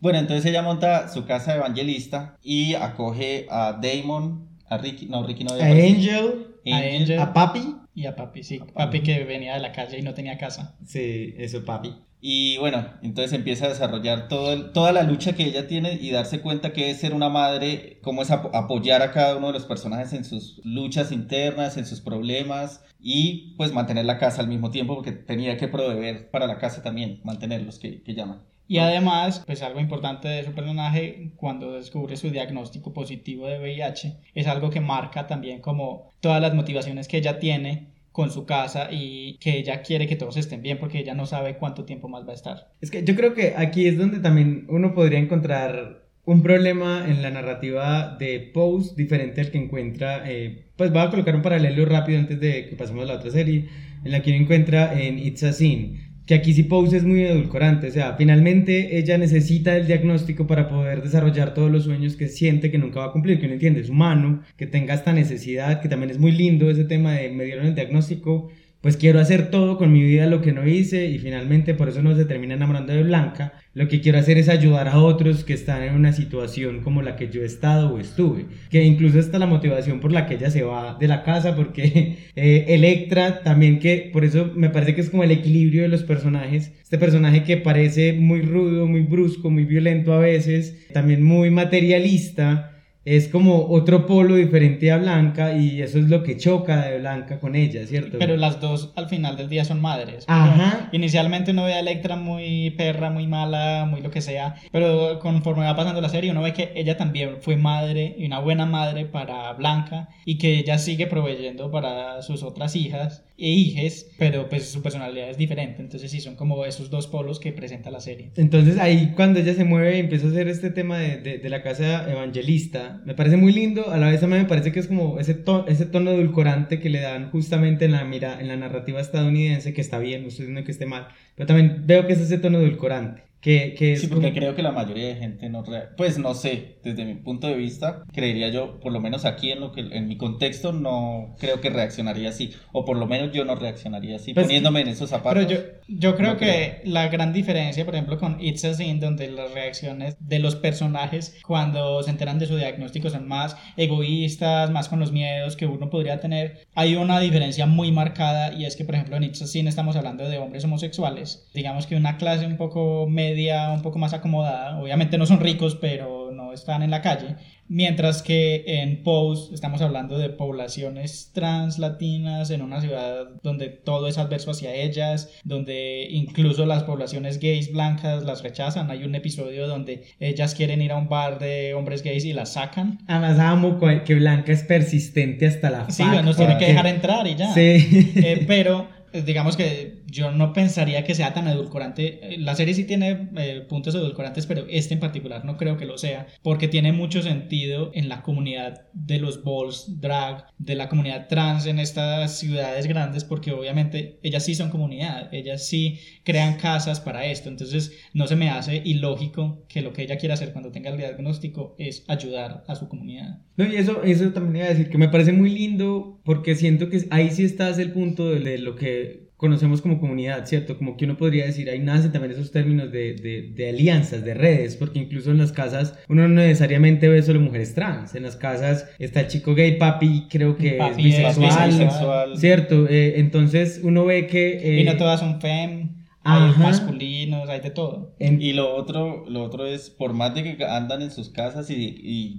Bueno, entonces ella monta su casa de evangelista y acoge a Damon, a Ricky, no, Ricky no A había aparecido. Angel. A Angel. A Papi. Y a papi, sí. Papi que venía de la calle y no tenía casa. Sí, eso, Papi. Y bueno, entonces empieza a desarrollar todo toda la lucha que ella tiene y darse cuenta que es ser una madre, cómo es apo- apoyar a cada uno de los personajes en sus luchas internas, en sus problemas y pues mantener la casa al mismo tiempo porque tenía que proveer para la casa también, mantenerlos que, que llaman. Y además, pues algo importante de su personaje, cuando descubre su diagnóstico positivo de VIH, es algo que marca también como todas las motivaciones que ella tiene con su casa y que ella quiere que todos estén bien porque ella no sabe cuánto tiempo más va a estar. Es que yo creo que aquí es donde también uno podría encontrar un problema en la narrativa de Pose diferente al que encuentra. eh, pues voy a colocar un paralelo rápido antes de que pasemos a la otra serie, en la que uno encuentra en It's a Sin. Que aquí sí Pose es muy edulcorante, o sea, finalmente ella necesita el diagnóstico para poder desarrollar todos los sueños que siente que nunca va a cumplir, que uno entiende, es humano, que tenga esta necesidad, que también es muy lindo ese tema de me dieron el diagnóstico, pues quiero hacer todo con mi vida lo que no hice y finalmente por eso no se termina enamorando de Blanca. Lo que quiero hacer es ayudar a otros que están en una situación como la que yo he estado o estuve. Que incluso está la motivación por la que ella se va de la casa porque eh, Electra también que por eso me parece que es como el equilibrio de los personajes. Este personaje que parece muy rudo, muy brusco, muy violento a veces, también muy materialista es como otro polo diferente a Blanca y eso es lo que choca de Blanca con ella, ¿cierto? Pero las dos al final del día son madres. Ajá. Inicialmente uno ve a Electra muy perra, muy mala, muy lo que sea, pero conforme va pasando la serie uno ve que ella también fue madre y una buena madre para Blanca y que ella sigue proveyendo para sus otras hijas e hijes, pero pues su personalidad es diferente. Entonces sí, son como esos dos polos que presenta la serie. Entonces ahí cuando ella se mueve empieza a hacer este tema de, de- de la casa evangelista, me parece muy lindo, a la vez también me parece que es como ese, to- ese tono edulcorante que le dan justamente en la, mira, en la narrativa estadounidense, que está bien, no estoy diciendo que esté mal, pero también veo que es ese tono edulcorante, que, que Sí, porque como- creo que la mayoría de gente no... rea- Pues no sé, desde mi punto de vista, creería yo, por lo menos aquí en, lo que, en mi contexto, no creo que reaccionaría así. O por lo menos yo no reaccionaría así, Pues, poniéndome en esos zapatos. Pero yo, yo creo No que la gran diferencia, por ejemplo, con It's a Sin, donde las reacciones de los personajes cuando se enteran de su diagnóstico son más egoístas, más con los miedos que uno podría tener, hay una diferencia muy marcada y es que, por ejemplo, en It's a Sin estamos hablando de hombres homosexuales, digamos que una clase un poco media, un poco más acomodada, obviamente no son ricos, pero no están en la calle. Mientras que en Pose estamos hablando de poblaciones trans latinas en una ciudad donde todo es adverso hacia ellas, donde incluso las poblaciones gays blancas las rechazan. Hay un episodio donde ellas quieren ir a un bar de hombres gays y las sacan. Además amo cu- que Blanca es persistente hasta la Sí, fac, nos tienen que dejar entrar y ya. Sí. Eh, pero digamos que yo no pensaría que sea tan edulcorante. Eh, La serie sí tiene eh, puntos edulcorantes, pero este en particular no creo que lo sea, porque tiene mucho sentido en la comunidad de los balls drag, de la comunidad trans en estas ciudades grandes, porque obviamente ellas sí son comunidad, ellas sí crean casas para esto, entonces no se me hace ilógico que lo que ella quiera hacer cuando tenga el diagnóstico es ayudar a su comunidad. No, y eso, eso también iba a decir que me parece muy lindo porque siento que ahí sí estás el punto de, de lo que conocemos como comunidad, ¿cierto? Como que uno podría decir, ahí nacen también esos términos de, de, de alianzas, de redes, porque incluso en las casas uno no necesariamente ve solo mujeres trans, en las casas está el chico gay, papi, creo que Papi es es bisexual, bisexual. ¿cierto? Eh, entonces uno ve que... eh, y no todas son fem. Hay Ajá. masculinos, hay de todo. En- Y lo otro, lo otro es, por más de que andan en sus casas y,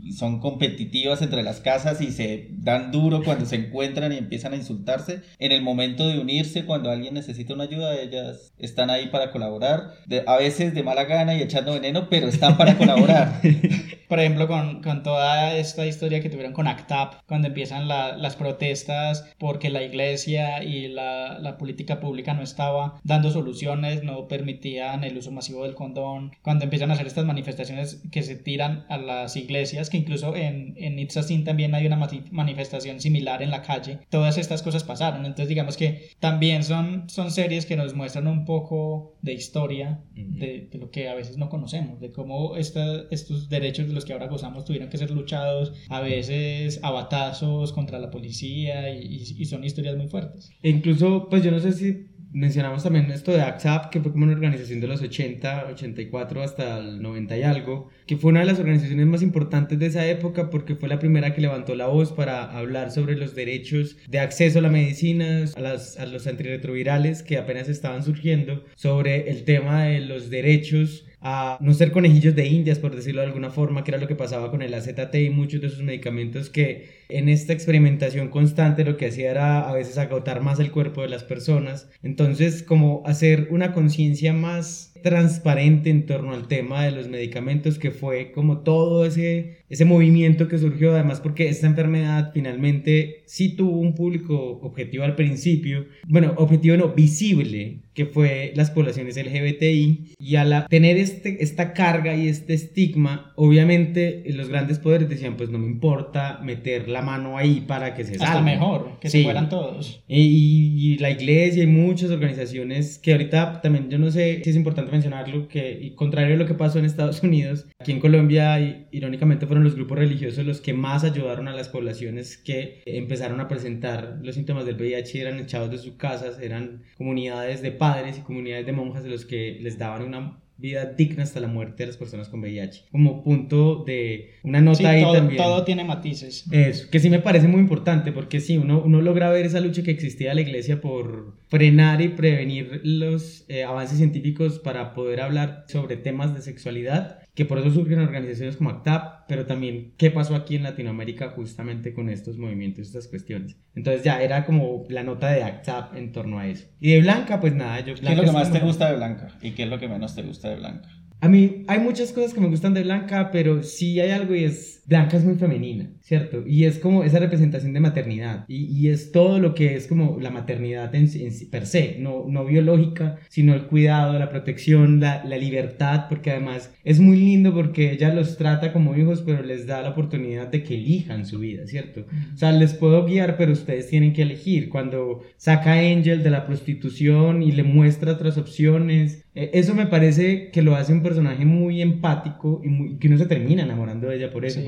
y son competitivas entre las casas y se dan duro cuando se encuentran y empiezan a insultarse, en el momento de unirse, cuando alguien necesita una ayuda, ellas están ahí para colaborar, de- a veces de mala gana y echando veneno, pero están para colaborar. Por ejemplo, con, con toda esta historia que tuvieron con ACTAP, cuando empiezan la- las protestas porque la iglesia y la, la política pública no estaba dando soluciones, no permitían el uso masivo del condón, cuando empiezan a hacer estas manifestaciones que se tiran a las iglesias, que incluso en, en Itzazin también hay una manifestación similar en la calle, todas estas cosas pasaron. Entonces, digamos que también son, son series que nos muestran un poco de historia de, de lo que a veces no conocemos, de cómo esta- estos derechos de los que ahora gozamos tuvieron que ser luchados a veces a batazos contra la policía y, y- y son historias muy fuertes. E incluso, pues yo no sé si mencionamos también esto de AXAP, que fue como una organización de los 80, 84 hasta el 90 y algo, que fue una de las organizaciones más importantes de esa época porque fue la primera que levantó la voz para hablar sobre los derechos de acceso a la medicina, a, las, a los antirretrovirales que apenas estaban surgiendo, sobre el tema de los derechos a no ser conejillos de indias, por decirlo de alguna forma, que era lo que pasaba con el AZT y muchos de esos medicamentos que en esta experimentación constante lo que hacía era a veces agotar más el cuerpo de las personas. Entonces, como hacer una conciencia más transparente en torno al tema de los medicamentos, que fue como todo ese, ese movimiento que surgió, además porque esta enfermedad finalmente sí tuvo un público objetivo al principio, bueno, objetivo no, visible, que fue las poblaciones LGBTI, y al tener este, esta carga y este estigma, obviamente los grandes poderes decían, pues no me importa meter la mano ahí para que se salga. Hasta mejor, que Sí. se mueran todos. Y, y la iglesia y muchas organizaciones que ahorita también yo no sé si es importante mencionarlo, que y contrario a lo que pasó en Estados Unidos, aquí en Colombia irónicamente fueron los grupos religiosos los que más ayudaron a las poblaciones que empezaron a presentar los síntomas del VIH, eran echados de sus casas, eran comunidades de padres y comunidades de monjas de los que les daban una vida digna hasta la muerte a las personas con VIH. Como punto de una nota Sí, ahí todo, también. todo tiene matices. Eso, que sí me parece muy importante porque sí, uno, uno logra ver esa lucha que existía de la iglesia por frenar y prevenir los eh, avances científicos para poder hablar sobre temas de sexualidad, que por eso surgen organizaciones como ACTAP, pero también qué pasó aquí en Latinoamérica justamente con estos movimientos, estas cuestiones. Entonces ya era como la nota de ACTAP en torno a eso. Y de Blanca, pues nada, yo... ¿Qué es Blanca lo que más te gusta de Blanca? ¿Y qué es lo que menos te gusta de Blanca? a mí hay muchas cosas que me gustan de Blanca, pero sí hay algo y es, Blanca es muy femenina, ¿cierto? Y es como esa representación de maternidad. Y, y es todo lo que es como la maternidad en, en per se, no, no biológica, sino el cuidado, la protección, la, la libertad, porque además es muy lindo porque ella los trata como hijos, pero les da la oportunidad de que elijan su vida, ¿cierto? O sea, les puedo guiar, pero ustedes tienen que elegir. Cuando saca a Angel de la prostitución y le muestra otras opciones, eh, eso me parece que lo hace un personaje muy empático y muy- que uno se termina enamorando de ella por eso, Sí.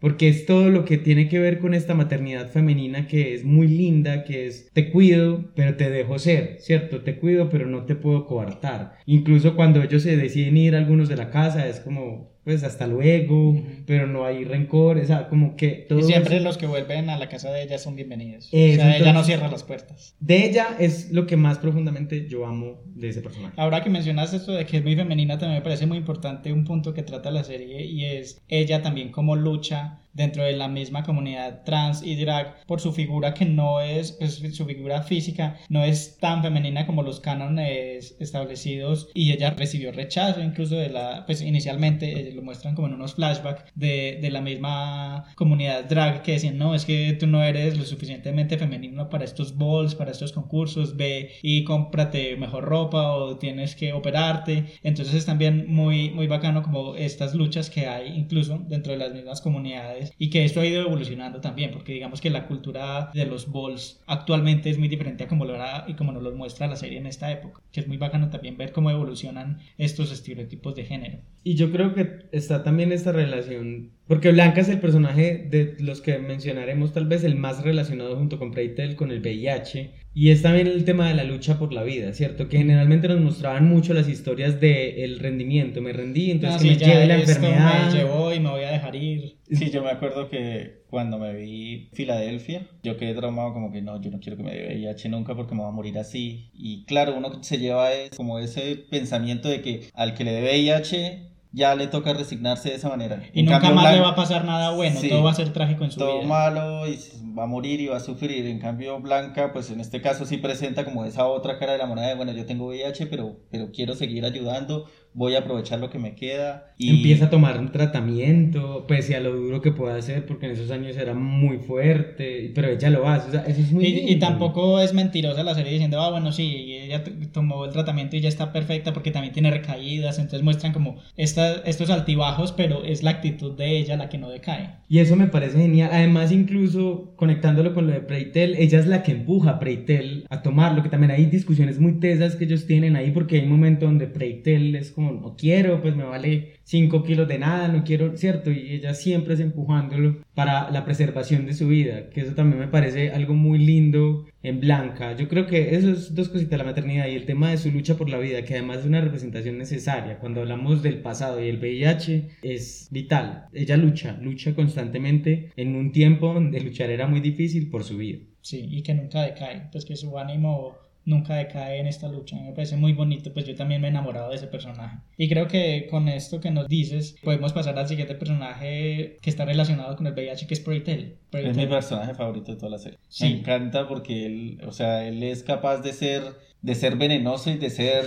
Porque es todo lo que tiene que ver con esta maternidad femenina que es muy linda, que es te cuido, pero te dejo ser, ¿cierto? Te cuido, pero no te puedo coartar. Incluso cuando ellos se deciden ir algunos de la casa, es como, pues hasta luego, pero no hay rencor, o sea, como que todo Y siempre los que vuelven a la casa de ella son bienvenidos. Eso, o sea, ella no entonces- cierra las puertas. de ella es lo que más profundamente yo amo de ese personaje. Ahora que mencionas esto de que es muy femenina, también me parece muy importante un punto que trata la serie y es ella también como lucha dentro de la misma comunidad trans y drag por su figura que no es, pues, su figura física no es tan femenina como los cánones establecidos y ella recibió rechazo incluso de la, pues inicialmente eh, lo muestran como en unos flashbacks de, de la misma comunidad drag que decían no, es que tú no eres lo suficientemente femenino para estos balls, para estos concursos, ve y cómprate mejor ropa o tienes que operarte, entonces es también muy, muy bacano como estas luchas que hay incluso dentro de las mismas comunidades y que esto ha ido evolucionando también, porque digamos que la cultura de los balls actualmente es muy diferente a como lo era y como nos lo muestra la serie en esta época, que es muy bacano también ver cómo evolucionan estos estereotipos de género. Y yo creo que está también esta relación Porque Blanca es el personaje de los que mencionaremos tal vez el más relacionado junto con Preitel con el VIH y es también el tema de la lucha por la vida, ¿cierto? Que generalmente nos mostraban mucho las historias del rendimiento, me rendí, entonces Ah, que sí, me lleve la enfermedad. Me llevó y me voy a dejar ir. Sí, yo me acuerdo que cuando me vi Filadelfia, yo quedé traumado como que no, yo no quiero que me dé VIH nunca porque me va a morir así. Y claro, uno se lleva como ese pensamiento de que al que le dé VIH ya le toca resignarse de esa manera. Y En nunca cambio, más le va a pasar nada bueno, Sí. todo va a ser trágico en su todo vida. malo y va a morir y va a sufrir. En cambio, Blanca, pues en este caso sí presenta como esa otra cara de la moneda de, bueno, yo tengo VIH, pero, pero quiero seguir ayudando, voy a aprovechar lo que me queda. Y Empieza a tomar un tratamiento, pese a lo duro que pueda ser, porque en esos años era muy fuerte, pero ella lo hace, o sea, eso es muy Y, y tampoco es mentirosa la serie diciendo, ah, bueno, sí, ella tomó el tratamiento y ya está perfecta porque también tiene recaídas, entonces muestran como esta, estos altibajos, pero es la actitud de ella la que no decae. Y eso me parece genial. Además, incluso conectándolo con lo de Preitel, ella es la que empuja a Preitel a tomarlo, que también hay discusiones muy tesas que ellos tienen ahí, porque hay un momento donde Preitel es como, no quiero, pues me vale 5 kilos de nada, no quiero, ¿cierto? Y ella siempre es empujándolo para la preservación de su vida, que eso también me parece algo muy lindo en Blanca. Yo creo que eso es dos cositas, la maternidad y el tema de su lucha por la vida, que además es una representación necesaria. Cuando hablamos del pasado y el VIH, es vital. Ella lucha, lucha constantemente en un tiempo donde luchar era muy difícil por su vida. Sí, y que nunca decae, pues que su ánimo nunca decae en esta lucha. Me parece muy bonito, pues yo también me he enamorado de ese personaje. Y creo que con esto que nos dices, podemos pasar al siguiente personaje que está relacionado con el VIH, que es Preitel. Es mi personaje favorito de toda la serie. Sí. Me encanta porque él, o sea, él es capaz de ser, de ser venenoso y de ser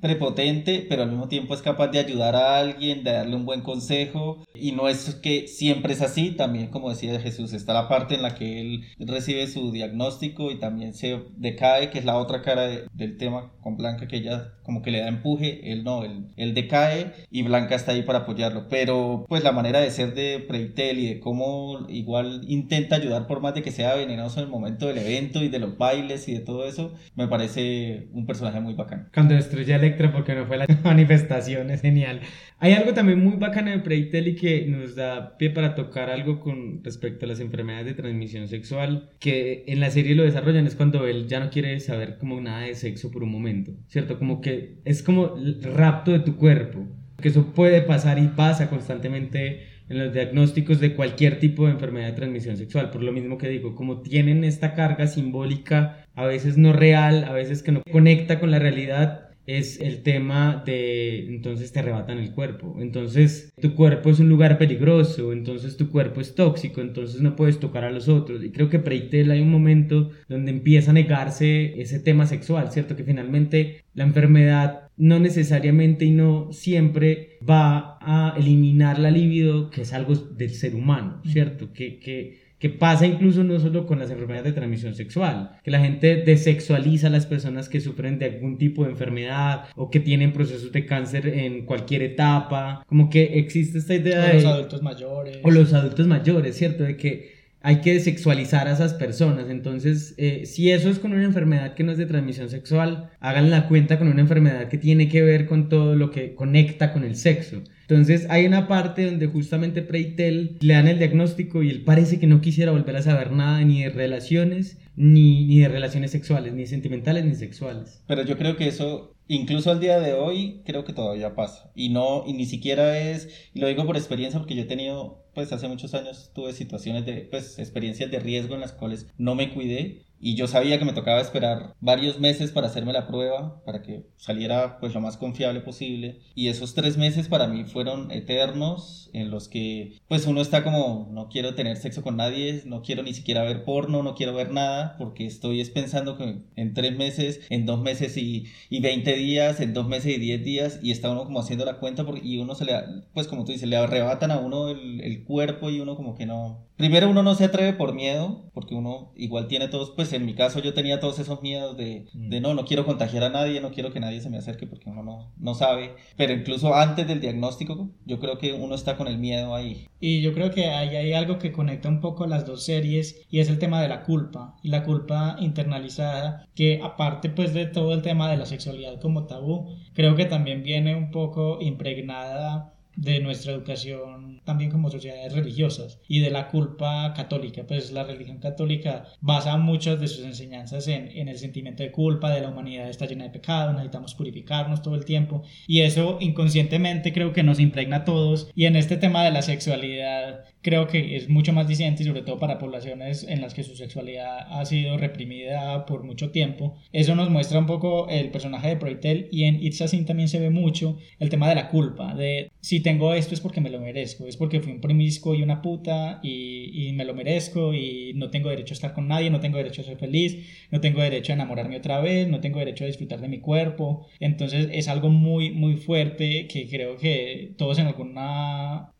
prepotente, pero al mismo tiempo es capaz de ayudar a alguien, de darle un buen consejo. Y no es que siempre es así, también como decía Jesús, está la parte en la que él recibe su diagnóstico y también se decae, que es la otra cara de- del tema con Blanca, que ella como que le da empuje, él no, él, él decae y Blanca está ahí para apoyarlo. Pero pues la manera de ser de Preitel y de cómo igual intenta ayudar por más de que sea venenoso en el momento del evento y de los bailes y de todo eso, me parece un personaje muy bacán. Cuando destruye a Electra porque no fue la manifestación, es genial. Hay algo también muy bacano de Preitel y que nos da pie para tocar algo con respecto a las enfermedades de transmisión sexual, que en la serie lo desarrollan, es cuando él ya no quiere saber como nada de sexo por un momento, ¿cierto? Como que es como el rapto de tu cuerpo, que eso puede pasar y pasa constantemente en los diagnósticos de cualquier tipo de enfermedad de transmisión sexual. Por lo mismo que digo, como tienen esta carga simbólica, a veces no real, a veces que no conecta con la realidad, es el tema de entonces te arrebatan el cuerpo. Entonces tu cuerpo es un lugar peligroso, entonces tu cuerpo es tóxico, entonces no puedes tocar a los otros. Y creo que Preitel hay un momento donde empieza a negarse ese tema sexual, ¿cierto? Que finalmente la enfermedad no necesariamente y no siempre va a eliminar la libido, que es algo del ser humano, ¿cierto? Que, que, que pasa incluso no solo con las enfermedades de transmisión sexual, que la gente desexualiza a las personas que sufren de algún tipo de enfermedad o que tienen procesos de cáncer en cualquier etapa, como que existe esta idea O de... los adultos mayores. O los adultos mayores, ¿cierto? De que hay que desexualizar a esas personas. Entonces, eh, si eso es con una enfermedad que no es de transmisión sexual, hagan la cuenta con una enfermedad que tiene que ver con todo lo que conecta con el sexo. Entonces, hay una parte donde justamente Preitel le dan el diagnóstico y él parece que no quisiera volver a saber nada ni de relaciones, ni, ni de relaciones sexuales, ni sentimentales ni sexuales. Pero yo creo que eso, incluso al día de hoy, creo que todavía pasa. Y no, y ni siquiera es, y lo digo por experiencia porque yo he tenido, pues hace muchos años tuve situaciones de, pues experiencias de riesgo en las cuales no me cuidé y yo sabía que me tocaba esperar varios meses para hacerme la prueba, para que saliera pues lo más confiable posible. Y esos tres meses para mí fueron eternos, en los que pues uno está como, no quiero tener sexo con nadie, no quiero ni siquiera ver porno, no quiero ver nada, porque estoy es pensando que en tres meses, en dos meses y, y 20 días, en dos meses y 10 días, y está uno como haciendo la cuenta, porque, y uno se le, pues como tú dices, le arrebatan a uno el, el cuerpo y uno como que no... Primero uno no se atreve por miedo, porque uno igual tiene todos, pues en mi caso yo tenía todos esos miedos de, de no, no quiero contagiar a nadie, no quiero que nadie se me acerque porque uno no, no sabe, pero incluso antes del diagnóstico yo creo que uno está con el miedo ahí. Y yo creo que ahí hay algo que conecta un poco las dos series y es el tema de la culpa. Y la culpa internalizada que aparte pues de todo el tema de la sexualidad como tabú creo que también viene un poco impregnada de nuestra educación también como sociedades religiosas y de la culpa católica. Pues la religión católica basa muchas de sus enseñanzas en, en el sentimiento de culpa, de la humanidad está llena de pecado, necesitamos purificarnos todo el tiempo y eso inconscientemente creo que nos impregna a todos y en este tema de la sexualidad creo que es mucho más disidente y sobre todo para poblaciones en las que su sexualidad ha sido reprimida por mucho tiempo. Eso nos muestra un poco el personaje de Proitel y en It's a Sin también se ve mucho el tema de la culpa, de si tengo esto es porque me lo merezco, es porque fui un promiscuo y una puta y, y me lo merezco y no tengo derecho a estar con nadie, no tengo derecho a ser feliz, no tengo derecho a enamorarme otra vez, no tengo derecho a disfrutar de mi cuerpo. Entonces es algo muy, muy fuerte que creo que todos en alguna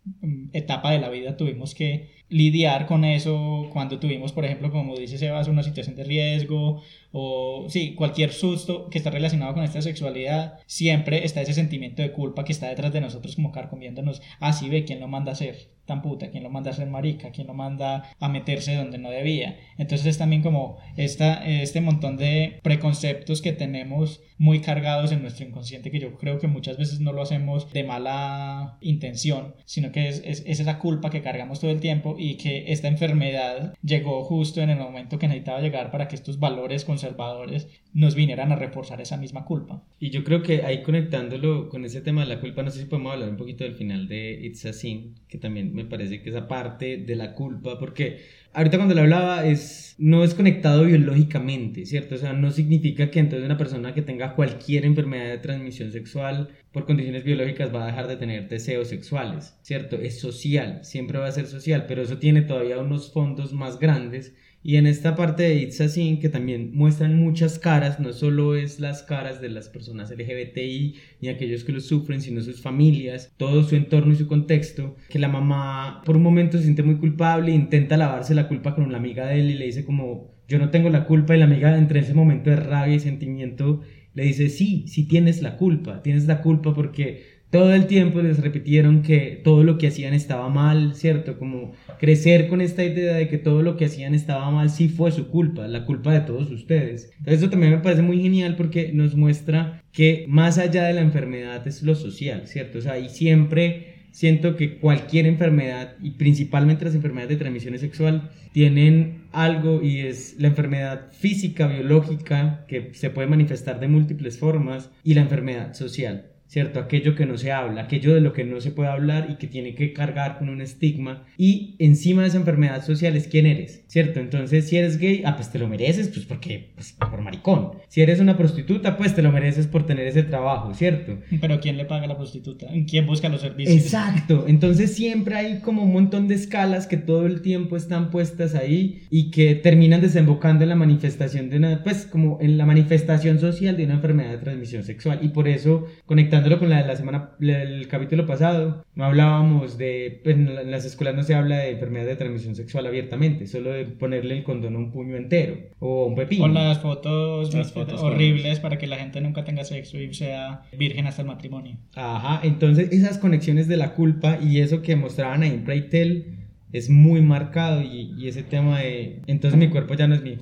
etapa de la vida tuvimos que lidiar con eso cuando tuvimos, por ejemplo, como dice Sebas, una situación de riesgo o sí, cualquier susto que está relacionado con esta sexualidad, siempre está ese sentimiento de culpa que está detrás de nosotros como carcomiéndonos, ah, ve, ¿quién lo manda a hacer tan puta? ¿Quién lo manda a ser marica? ¿Quién lo manda a meterse donde no debía? Entonces es también como esta, este montón de preconceptos que tenemos muy cargados en nuestro inconsciente que yo creo que muchas veces no lo hacemos de mala intención, sino que es, es, es esa culpa que cargamos todo el tiempo y que esta enfermedad llegó justo en el momento que necesitaba llegar para que estos valores conservadores nos vinieran a reforzar esa misma culpa. Y yo creo que ahí conectándolo con ese tema de la culpa, no sé si podemos hablar un poquito del final de It's a Sin, que también me parece que esa parte de la culpa, porque ahorita cuando lo hablaba es no es conectado biológicamente, ¿cierto? O sea, no significa que entonces una persona que tenga cualquier enfermedad de transmisión sexual por condiciones biológicas va a dejar de tener deseos sexuales, ¿cierto? Es social, siempre va a ser social, pero eso tiene todavía unos fondos más grandes y en esta parte de It's a Sin, que también muestran muchas caras, no solo es las caras de las personas LGBTI ni aquellos que lo sufren, sino sus familias, todo su entorno y su contexto, que la mamá por un momento se siente muy culpable intenta lavarse la culpa con la amiga de él y le dice como, yo no tengo la culpa y la amiga entre ese momento de rabia y sentimiento le dice, sí, sí tienes la culpa, tienes la culpa porque todo el tiempo les repitieron que todo lo que hacían estaba mal, ¿cierto? Como crecer con esta idea de que todo lo que hacían estaba mal sí fue su culpa, la culpa de todos ustedes. Entonces eso también me parece muy genial porque nos muestra que más allá de la enfermedad es lo social, ¿cierto? O sea, y siempre siento que cualquier enfermedad, y principalmente las enfermedades de transmisión sexual, tienen algo y es la enfermedad física, biológica, que se puede manifestar de múltiples formas, y la enfermedad social. ¿Cierto? Aquello que no se habla, aquello de lo que no se puede hablar y que tiene que cargar con un estigma. Y encima de esa enfermedad social es quién eres, ¿cierto? Entonces, si eres gay, ah, pues te lo mereces, pues porque, pues por maricón. Si eres una prostituta, pues te lo mereces por tener ese trabajo, ¿cierto? Pero ¿quién le paga a la prostituta? ¿Quién busca los servicios? Exacto. Entonces siempre hay como un montón de escalas que todo el tiempo están puestas ahí y que terminan desembocando en la manifestación de una, pues como en la manifestación social de una enfermedad de transmisión sexual. Y por eso, conectando con la de la semana, el capítulo pasado, no hablábamos de, pues en las escuelas no se habla de enfermedad de transmisión sexual abiertamente, solo de ponerle el condón a un puño entero o un pepino. O las fotos, las fotos horribles para que la gente nunca tenga sexo y sea virgen hasta el matrimonio. Ajá, entonces esas conexiones de la culpa y eso que mostraban ahí en Playtel es muy marcado y, y ese tema de entonces mi cuerpo ya no es mío.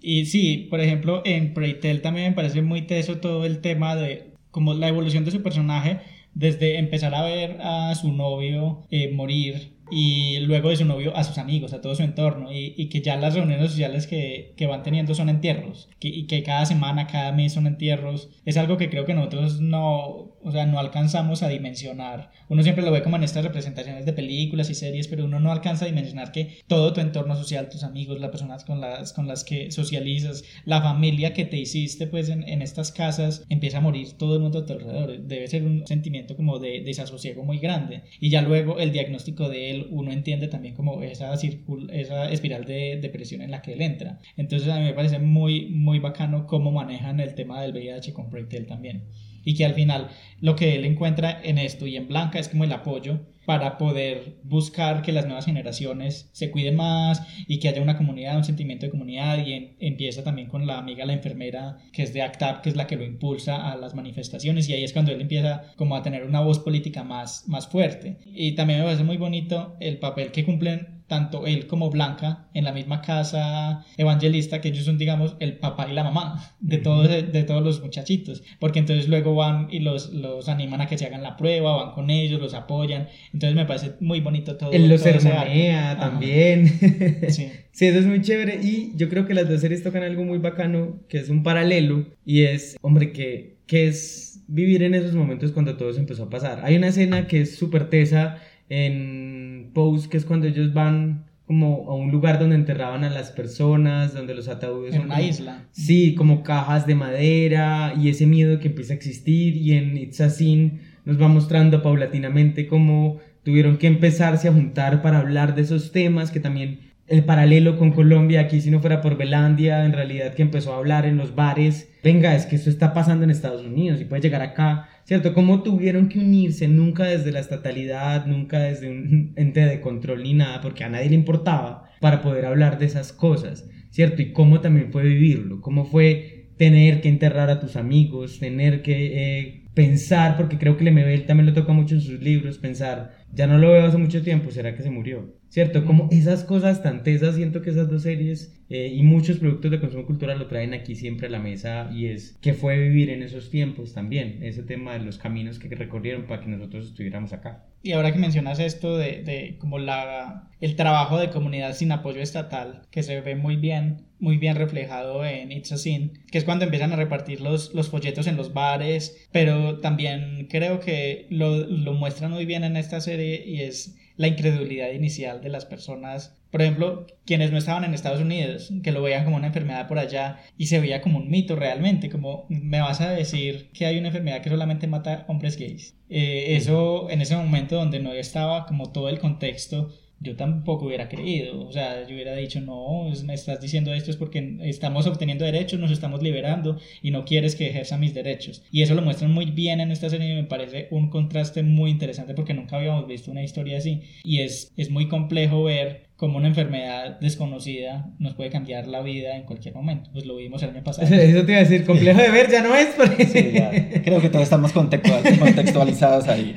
Y sí, por ejemplo, en Preytel también me parece muy teso todo el tema de como la evolución de su personaje desde empezar a ver a su novio eh, morir y luego de su novio a sus amigos, a todo su entorno, y, y que ya las reuniones sociales que, que van teniendo son entierros, que, y que cada semana, cada mes son entierros, es algo que creo que nosotros no, o sea, no alcanzamos a dimensionar. Uno siempre lo ve como en estas representaciones de películas y series, pero uno no alcanza a dimensionar que todo tu entorno social, tus amigos, las personas con las, con las que socializas, la familia que te hiciste pues en, en estas casas, empieza a morir todo el mundo a tu alrededor. Debe ser un sentimiento como de desasosiego muy grande. Y ya luego el diagnóstico de él, uno entiende también como esa, esa espiral de depresión en la que él entra. Entonces a mí me parece muy, muy bacano cómo manejan el tema del VIH con Preytel también y que al final lo que él encuentra en esto y en Blanca es como el apoyo para poder buscar que las nuevas generaciones se cuiden más y que haya una comunidad, un sentimiento de comunidad y empieza también con la amiga, la enfermera que es de ACTAP, que es la que lo impulsa a las manifestaciones y ahí es cuando él empieza como a tener una voz política más, más fuerte. Y también me parece muy bonito el papel que cumplen tanto él como Blanca en la misma casa evangelista, que ellos son, digamos, el papá y la mamá de todos, de, todos los muchachitos, porque entonces luego van y los, los animan a que se hagan la prueba, van con ellos, los apoyan, entonces me parece muy bonito todo. Él los sermonea también. Sí. Sí, eso es muy chévere y yo creo que las dos series tocan algo muy bacano, que es un paralelo y es, hombre, que, que es vivir en esos momentos cuando todo se empezó a pasar. Hay una escena que es súper tesa en Pose, que es cuando ellos van como a un lugar donde enterraban a las personas, donde los ataúdes En son una como- isla. Sí, como cajas de madera y ese miedo que empieza a existir y en It's a Sin nos va mostrando paulatinamente cómo tuvieron que empezarse a juntar para hablar de esos temas que también el paralelo con Colombia, aquí si no fuera por Belandia, en realidad que empezó a hablar en los bares, venga, es que esto está pasando en Estados Unidos y puede llegar acá, ¿cierto? Cómo tuvieron que unirse, nunca desde la estatalidad, nunca desde un ente de control ni nada, porque a nadie le importaba, para poder hablar de esas cosas, ¿cierto? Y cómo también fue vivirlo, cómo fue tener que enterrar a tus amigos, tener que eh, pensar, porque creo que Lemebel también lo toca mucho en sus libros, pensar, ya no lo veo hace mucho tiempo, ¿será que se murió? ¿Cierto? Como esas cosas tan tesas, siento que esas dos series eh, y muchos productos de consumo cultural lo traen aquí siempre a la mesa y es que fue vivir en esos tiempos también, ese tema de los caminos que recorrieron para que nosotros estuviéramos acá. Y ahora que mencionas esto de, de como la, el trabajo de comunidad sin apoyo estatal, que se ve muy bien, muy bien reflejado en It's a Sin, que es cuando empiezan a repartir los, los folletos en los bares, pero también creo que lo, lo muestran muy bien en esta serie y es la incredulidad inicial de las personas. Por ejemplo, quienes no estaban en Estados Unidos, que lo veían como una enfermedad por allá y se veía como un mito realmente, como me vas a decir que hay una enfermedad que solamente mata hombres gays. Eh, eso en ese momento donde no estaba como todo el contexto, yo tampoco hubiera creído. O sea, yo hubiera dicho, no, me estás diciendo esto es porque estamos obteniendo derechos, nos estamos liberando y no quieres que ejerza mis derechos. Y eso lo muestran muy bien en esta serie y me parece un contraste muy interesante porque nunca habíamos visto una historia así. Y es, es muy complejo ver cómo una enfermedad desconocida nos puede cambiar la vida en cualquier momento. Pues lo vimos el año pasado. Eso te iba a decir, complejo de ver, ya no es, porque... Sí, ya. Creo que todos estamos contextual- contextualizados ahí.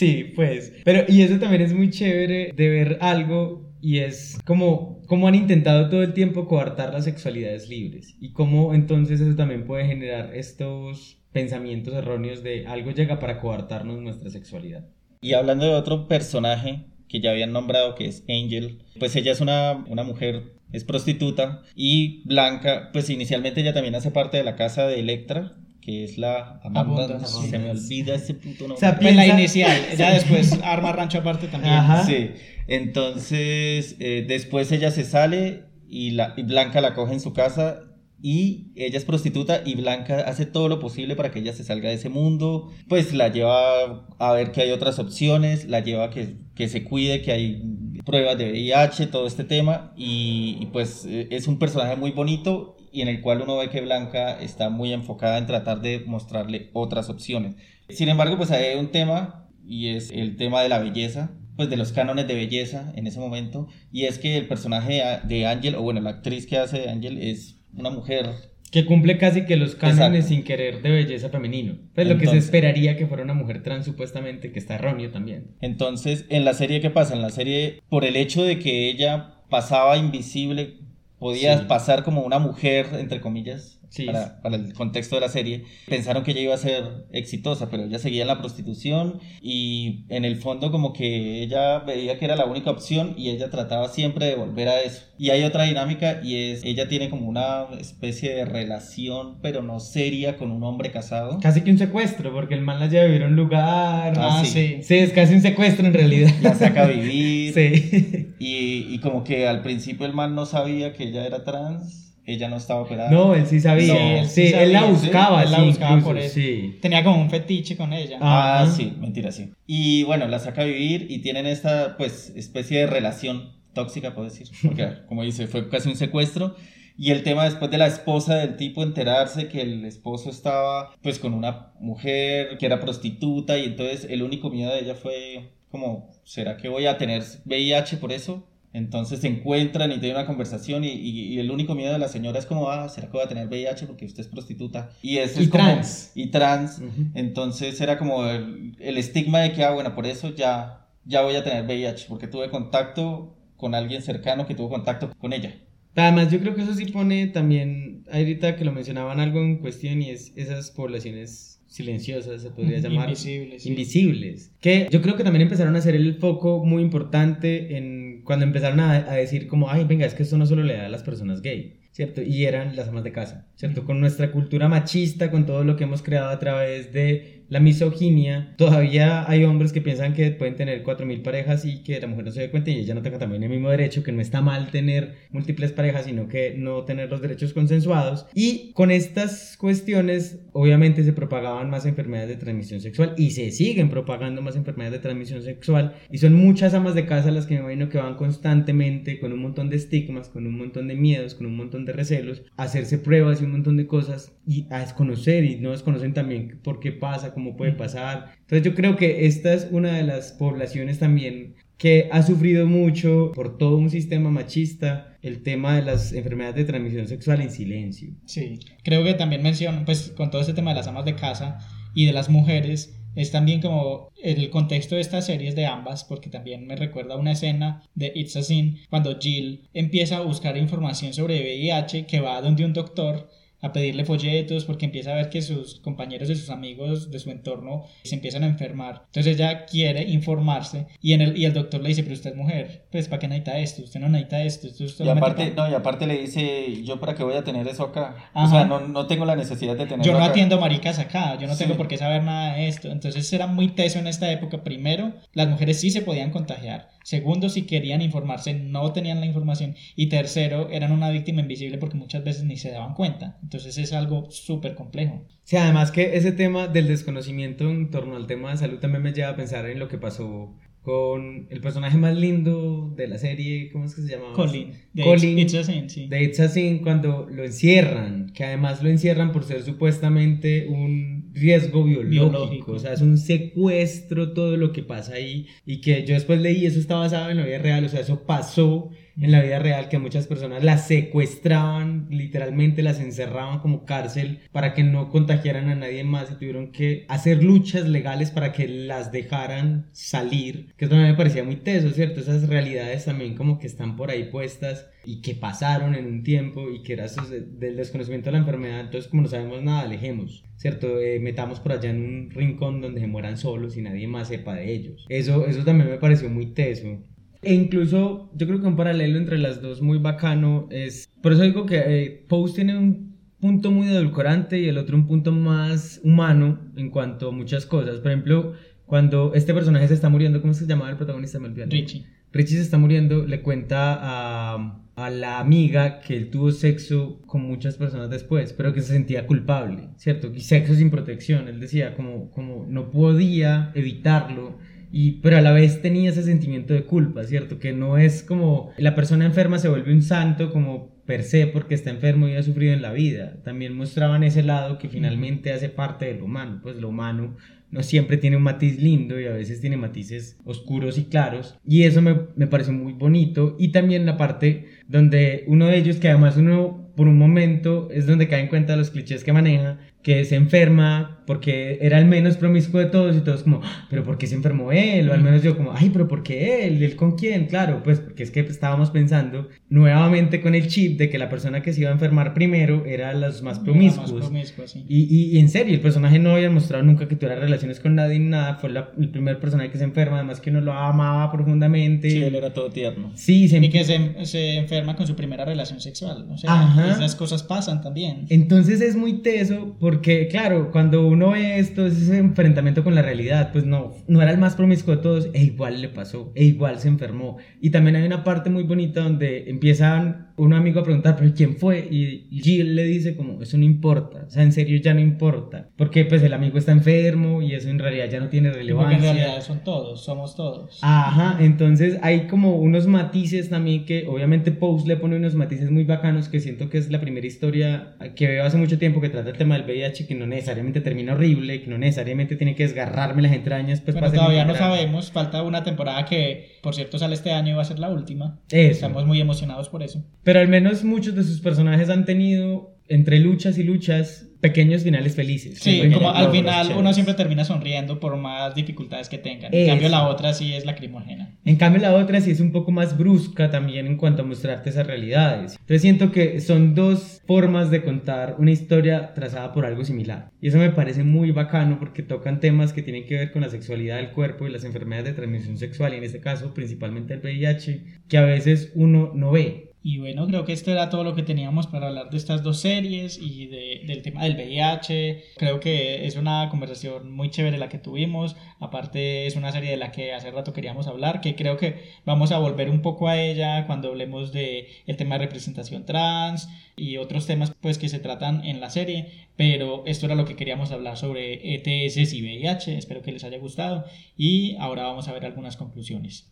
Sí, pues. Pero, y eso también es muy chévere de ver algo y es como, como han intentado todo el tiempo coartar las sexualidades libres y cómo entonces eso también puede generar estos pensamientos erróneos de algo llega para coartarnos nuestra sexualidad. Y hablando de otro personaje que ya habían nombrado, que es Angel, pues ella es una, una mujer, es prostituta, y Blanca, pues inicialmente ella también hace parte de la casa de Electra, que es la Amanda, se me olvida ese puto nombre. O sea, Pues la Piensa- inicial, ya después arma rancho aparte también. Ajá. Sí, entonces eh, después ella se sale y, la, y Blanca la coge en su casa y ella es prostituta y Blanca hace todo lo posible para que ella se salga de ese mundo, pues la lleva a ver que hay otras opciones, la lleva a que, que se cuide, que hay pruebas de VIH, todo este tema y, y, pues eh, es un personaje muy bonito y en el cual uno ve que Blanca está muy enfocada en tratar de mostrarle otras opciones. Sin embargo, pues hay un tema y es el tema de la belleza, pues de los cánones de belleza en ese momento, y es que el personaje de Ángel, o bueno, la actriz que hace de Ángel es una mujer, Que cumple casi que los cánones Exacto. sin querer de belleza femenino. Pues lo que se esperaría que fuera una mujer trans supuestamente, que está erróneo también. entonces en la serie, ¿qué pasa? En la serie, por el hecho de que ella pasaba invisible, podía Sí. pasar como una mujer, entre comillas, Sí. para, para el contexto de la serie, pensaron que ella iba a ser exitosa, pero ella seguía en la prostitución y en el fondo como que ella veía que era la única opción y ella trataba siempre de volver a eso. Y hay otra dinámica y es, ella tiene como una especie de relación, pero no seria, con un hombre casado. Casi que un secuestro, porque el man la lleva a vivir a un lugar. Ah, Ah, sí. sí. Sí, es casi un secuestro en realidad. La saca a vivir. Sí. Y, y como que al principio el man no sabía que ella era trans, ella no estaba operada. No, él sí sabía. No, sí, él sí él la sí. buscaba, Él la sí, buscaba incluso, por eso. sí. Tenía como un fetiche con ella. Ah, Ajá. sí, mentira, sí. Y bueno, la saca a vivir y tienen esta, pues, especie de relación tóxica, puedo decir. Porque, como dice, fue casi un secuestro. Y el tema después de la esposa del tipo enterarse que el esposo estaba, pues, con una mujer que era prostituta y entonces el único miedo de ella fue como, ¿será que voy a tener VIH por eso? Entonces se encuentran y tienen una conversación y, y- y el único miedo de la señora es como, ah, ¿será que voy a tener VIH porque usted es prostituta? Y eso Y es como- trans. y trans. Ujú. Entonces era como el, el estigma de que, ah, bueno, por eso ya, ya voy a tener VIH, porque tuve contacto con alguien cercano que tuvo contacto con ella. Además, yo creo que eso sí pone también, ahorita que lo mencionaban algo en cuestión y es esas poblaciones silenciosas, se podría llamar. Invisibles, sí. Invisibles. Que yo creo que también empezaron a hacer el foco muy importante en cuando empezaron a, a decir como, ay, venga, es que esto no solo le da a las personas gay. ¿Cierto? Y eran las amas de casa, ¿cierto? Con nuestra cultura machista, con todo lo que hemos creado a través de la misoginia, todavía hay hombres que piensan que pueden tener 4.000 parejas y que la mujer no se dé cuenta y ella no tenga también el mismo derecho, que no está mal tener múltiples parejas, sino que no tener los derechos consensuados. Y con estas cuestiones, obviamente se propagaban más enfermedades de transmisión sexual y se siguen propagando más enfermedades de transmisión sexual. Y son muchas amas de casa las que me imagino que van constantemente con un montón de estigmas, con un montón de miedos, con un montón de recelos, a hacerse pruebas y un montón de cosas y a desconocer y no desconocen también por qué pasa, cómo puede pasar. Entonces yo creo que esta es una de las poblaciones también que ha sufrido mucho por todo un sistema machista el tema de las enfermedades de transmisión sexual en silencio. Sí, creo que también menciono, pues con todo este tema de las amas de casa y de las mujeres, es también como el contexto de estas series de ambas, porque también me recuerda una escena de It's a Sin, cuando Jill empieza a buscar información sobre VIH, que va donde un doctor a pedirle folletos porque empieza a ver que sus compañeros y sus amigos de su entorno se empiezan a enfermar. Entonces ella quiere informarse y, en el, y el doctor le dice, pero usted es mujer, pues ¿para qué necesita esto? Usted no necesita esto. esto es Y aparte, para- no, y aparte le dice, yo para qué voy a tener eso acá. O Ajá. sea, no, no tengo la necesidad de tenerlo Yo no acá. atiendo maricas acá, yo no tengo Sí. por qué saber nada de esto. Entonces era muy teso en esta época. Primero, las mujeres sí se podían contagiar. Segundo, si querían informarse, no tenían la información. Y tercero, eran una víctima invisible porque muchas veces ni se daban cuenta. Entonces es algo súper complejo. Sí, además que ese tema del desconocimiento en torno al tema de salud también me lleva a pensar en lo que pasó con el personaje más lindo de la serie, ¿cómo es que se llamaba? Colin, de Colin It's- It's a Sin, sí. de It's a Sin cuando lo encierran, que además lo encierran por ser supuestamente un riesgo biológico, o sea, es un secuestro todo lo que pasa ahí y que yo después leí, eso está basado en la vida real, o sea, eso pasó en la vida real, que muchas personas las secuestraban, literalmente las encerraban como cárcel para que no contagiaran a nadie más y tuvieron que hacer luchas legales para que las dejaran salir, que eso me parecía muy teso, ¿cierto? Esas realidades también como que están por ahí puestas y que pasaron en un tiempo y que de- del desconocimiento de la enfermedad, entonces como no sabemos nada, alejemos, ¿cierto? Eh, metamos por allá en un rincón donde se mueran solos y nadie más sepa de ellos. Eso, eso también me pareció muy teso. E incluso yo creo que un paralelo entre las dos muy bacano es... Por eso digo que eh, Pose tiene un punto muy edulcorante y el otro un punto más humano en cuanto a muchas cosas. Por ejemplo, cuando este personaje se está muriendo, ¿cómo se llamaba el protagonista? Me olvidé. Richie. Richie se está muriendo, le cuenta a, a la amiga que él tuvo sexo con muchas personas después, pero que se sentía culpable, ¿cierto? Y sexo sin protección, él decía como, como no podía evitarlo, y, pero a la vez tenía ese sentimiento de culpa, ¿cierto? Que no es como la persona enferma se vuelve un santo como per se porque está enfermo y ha sufrido en la vida. También mostraban ese lado que finalmente hace parte de lo humano, pues lo humano no siempre tiene un matiz lindo y a veces tiene matices oscuros y claros. Y eso me, me pareció muy bonito. Y también la parte donde uno de ellos, que además uno por un momento es donde cae en cuenta los clichés que maneja, que se enferma porque era el menos promiscuo de todos y todos como, "Ah, pero ¿por qué se enfermó él? O al menos yo como, ay, pero ¿por qué él? ¿Él con quién? Claro, pues porque es que estábamos pensando nuevamente con el chip de que la persona que se iba a enfermar primero era los más promiscuos. Más promiscuo, sí. Y, y- y en serio, el personaje no había mostrado nunca que tuviera relaciones con nadie ni nada. Fue la- el primer personaje que se enferma, además que uno lo amaba profundamente. Sí, él era todo tierno. Sí, se Y que se, se enferma con su primera relación sexual. O sea, Ajá. esas cosas pasan también. Entonces es muy teso porque, claro, cuando uno ve esto, es ese enfrentamiento con la realidad, pues no, no era el más promiscuo de todos, e igual le pasó, e igual se enfermó. Y también hay una parte muy bonita donde empiezan un amigo a preguntar, pero ¿quién fue? Y y Jill le dice como, eso no importa, o sea, en serio ya no importa, porque pues el amigo está enfermo y eso en realidad ya no tiene Porque en relevancia. realidad son todos, somos todos. Ajá, entonces hay como unos matices también que obviamente Post le pone unos matices muy bacanos que siento que es la primera historia que veo hace mucho tiempo que trata el tema del VIH que no necesariamente termina horrible, que no necesariamente tiene que desgarrarme las entrañas pues para todavía no sabemos, falta una temporada que, por cierto, sale este año y va a ser la última. Eso. Estamos muy emocionados por eso. Pero al menos muchos de sus personajes han tenido entre luchas y luchas pequeños finales felices. Sí, como al final uno chéveres. siempre termina sonriendo por más dificultades que tengan. En Eso. cambio la otra sí es lacrimógena. En cambio, la otra sí es un poco más brusca también en cuanto a mostrarte esas realidades. Entonces siento que son dos formas de contar una historia trazada por algo similar. Y eso me parece muy bacano porque tocan temas que tienen que ver con la sexualidad del cuerpo y las enfermedades de transmisión sexual, y en este caso principalmente el VIH, que a veces uno no ve. Y bueno, creo que esto era todo lo que teníamos para hablar de estas dos series y de- del tema del VIH. Creo que es una conversación muy chévere la que tuvimos. Aparte es una serie de la que hace rato queríamos hablar, que creo que vamos a volver un poco a ella cuando hablemos de el tema de representación trans y otros temas pues que se tratan en la serie. Pero esto era lo que queríamos hablar sobre ETS y VIH. Espero que les haya gustado y ahora vamos a ver algunas conclusiones.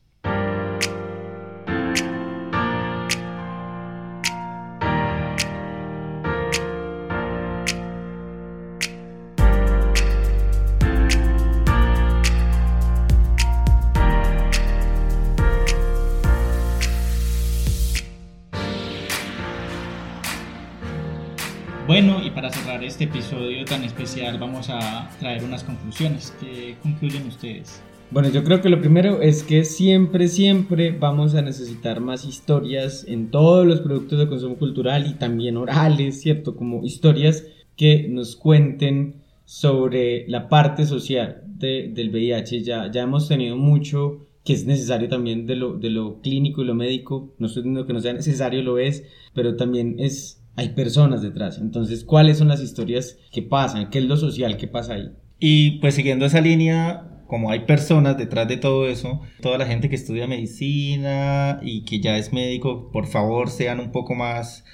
Este episodio tan especial vamos a traer unas conclusiones. ¿Qué concluyen ustedes? Bueno, yo creo que lo primero es que siempre, siempre vamos a necesitar más historias en todos los productos de consumo cultural y también orales, ¿cierto? Como historias que nos cuenten sobre la parte social de- del VIH. Ya, ya hemos tenido mucho que es necesario también de lo, de lo clínico y lo médico. No estoy diciendo que no sea necesario, lo es, pero también es, hay personas detrás. Entonces, ¿cuáles son las historias que pasan? ¿Qué es lo social que pasa ahí? Y pues siguiendo esa línea, como hay personas detrás de todo eso, toda la gente que estudia medicina y que ya es médico, por favor sean un poco más,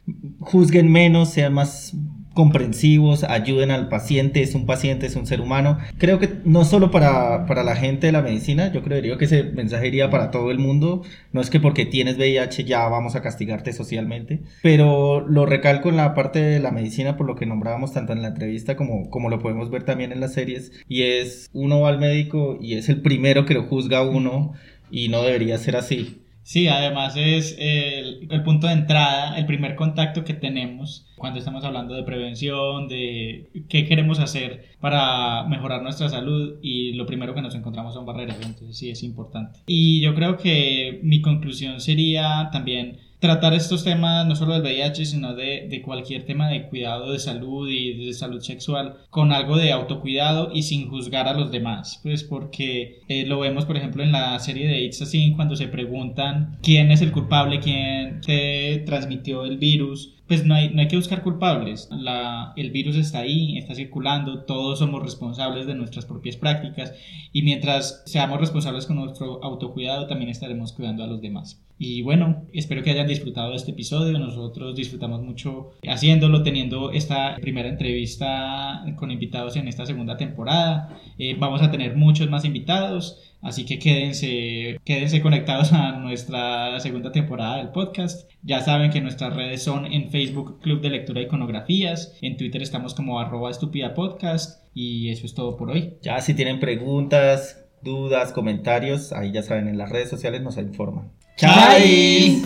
juzguen menos, sean más comprensivos, ayuden al paciente, es un paciente, es un ser humano. Creo que no solo para, para la gente de la medicina, yo creería que ese mensaje iría para todo el mundo. No es que porque tienes VIH ya vamos a castigarte socialmente, pero lo recalco en la parte de la medicina por lo que nombrábamos tanto en la entrevista como, como lo podemos ver también en las series, y es uno va al médico y es el primero que lo juzga uno y no debería ser así. Sí, además es el, el punto de entrada, el primer contacto que tenemos cuando estamos hablando de prevención, de qué queremos hacer para mejorar nuestra salud y lo primero que nos encontramos son barreras, entonces sí es importante. Y yo creo que mi conclusión sería también tratar estos temas, no solo del VIH, sino de, cualquier tema de cuidado de salud y de salud sexual, con algo de autocuidado y sin juzgar a los demás. Pues porque eh, lo vemos, por ejemplo, en la serie de It's a Sin, cuando se preguntan quién es el culpable, quién te transmitió el virus. Pues no hay, no hay que buscar culpables. La, el virus está ahí, está circulando, todos somos responsables de nuestras propias prácticas y mientras seamos responsables con nuestro autocuidado, también estaremos cuidando a los demás. Y bueno, espero que hayan disfrutado de este episodio. Nosotros disfrutamos mucho haciéndolo, teniendo esta primera entrevista con invitados en esta segunda temporada. Eh, vamos a tener muchos más invitados, así que quédense, quédense conectados a nuestra segunda temporada del podcast. Ya saben que nuestras redes son en Facebook Club de Lectura y Iconografías, en Twitter estamos como arroba estúpida podcast y eso es todo por hoy. Ya si tienen preguntas, dudas, comentarios, ahí ya saben, en las redes sociales nos informan. ¡Chais!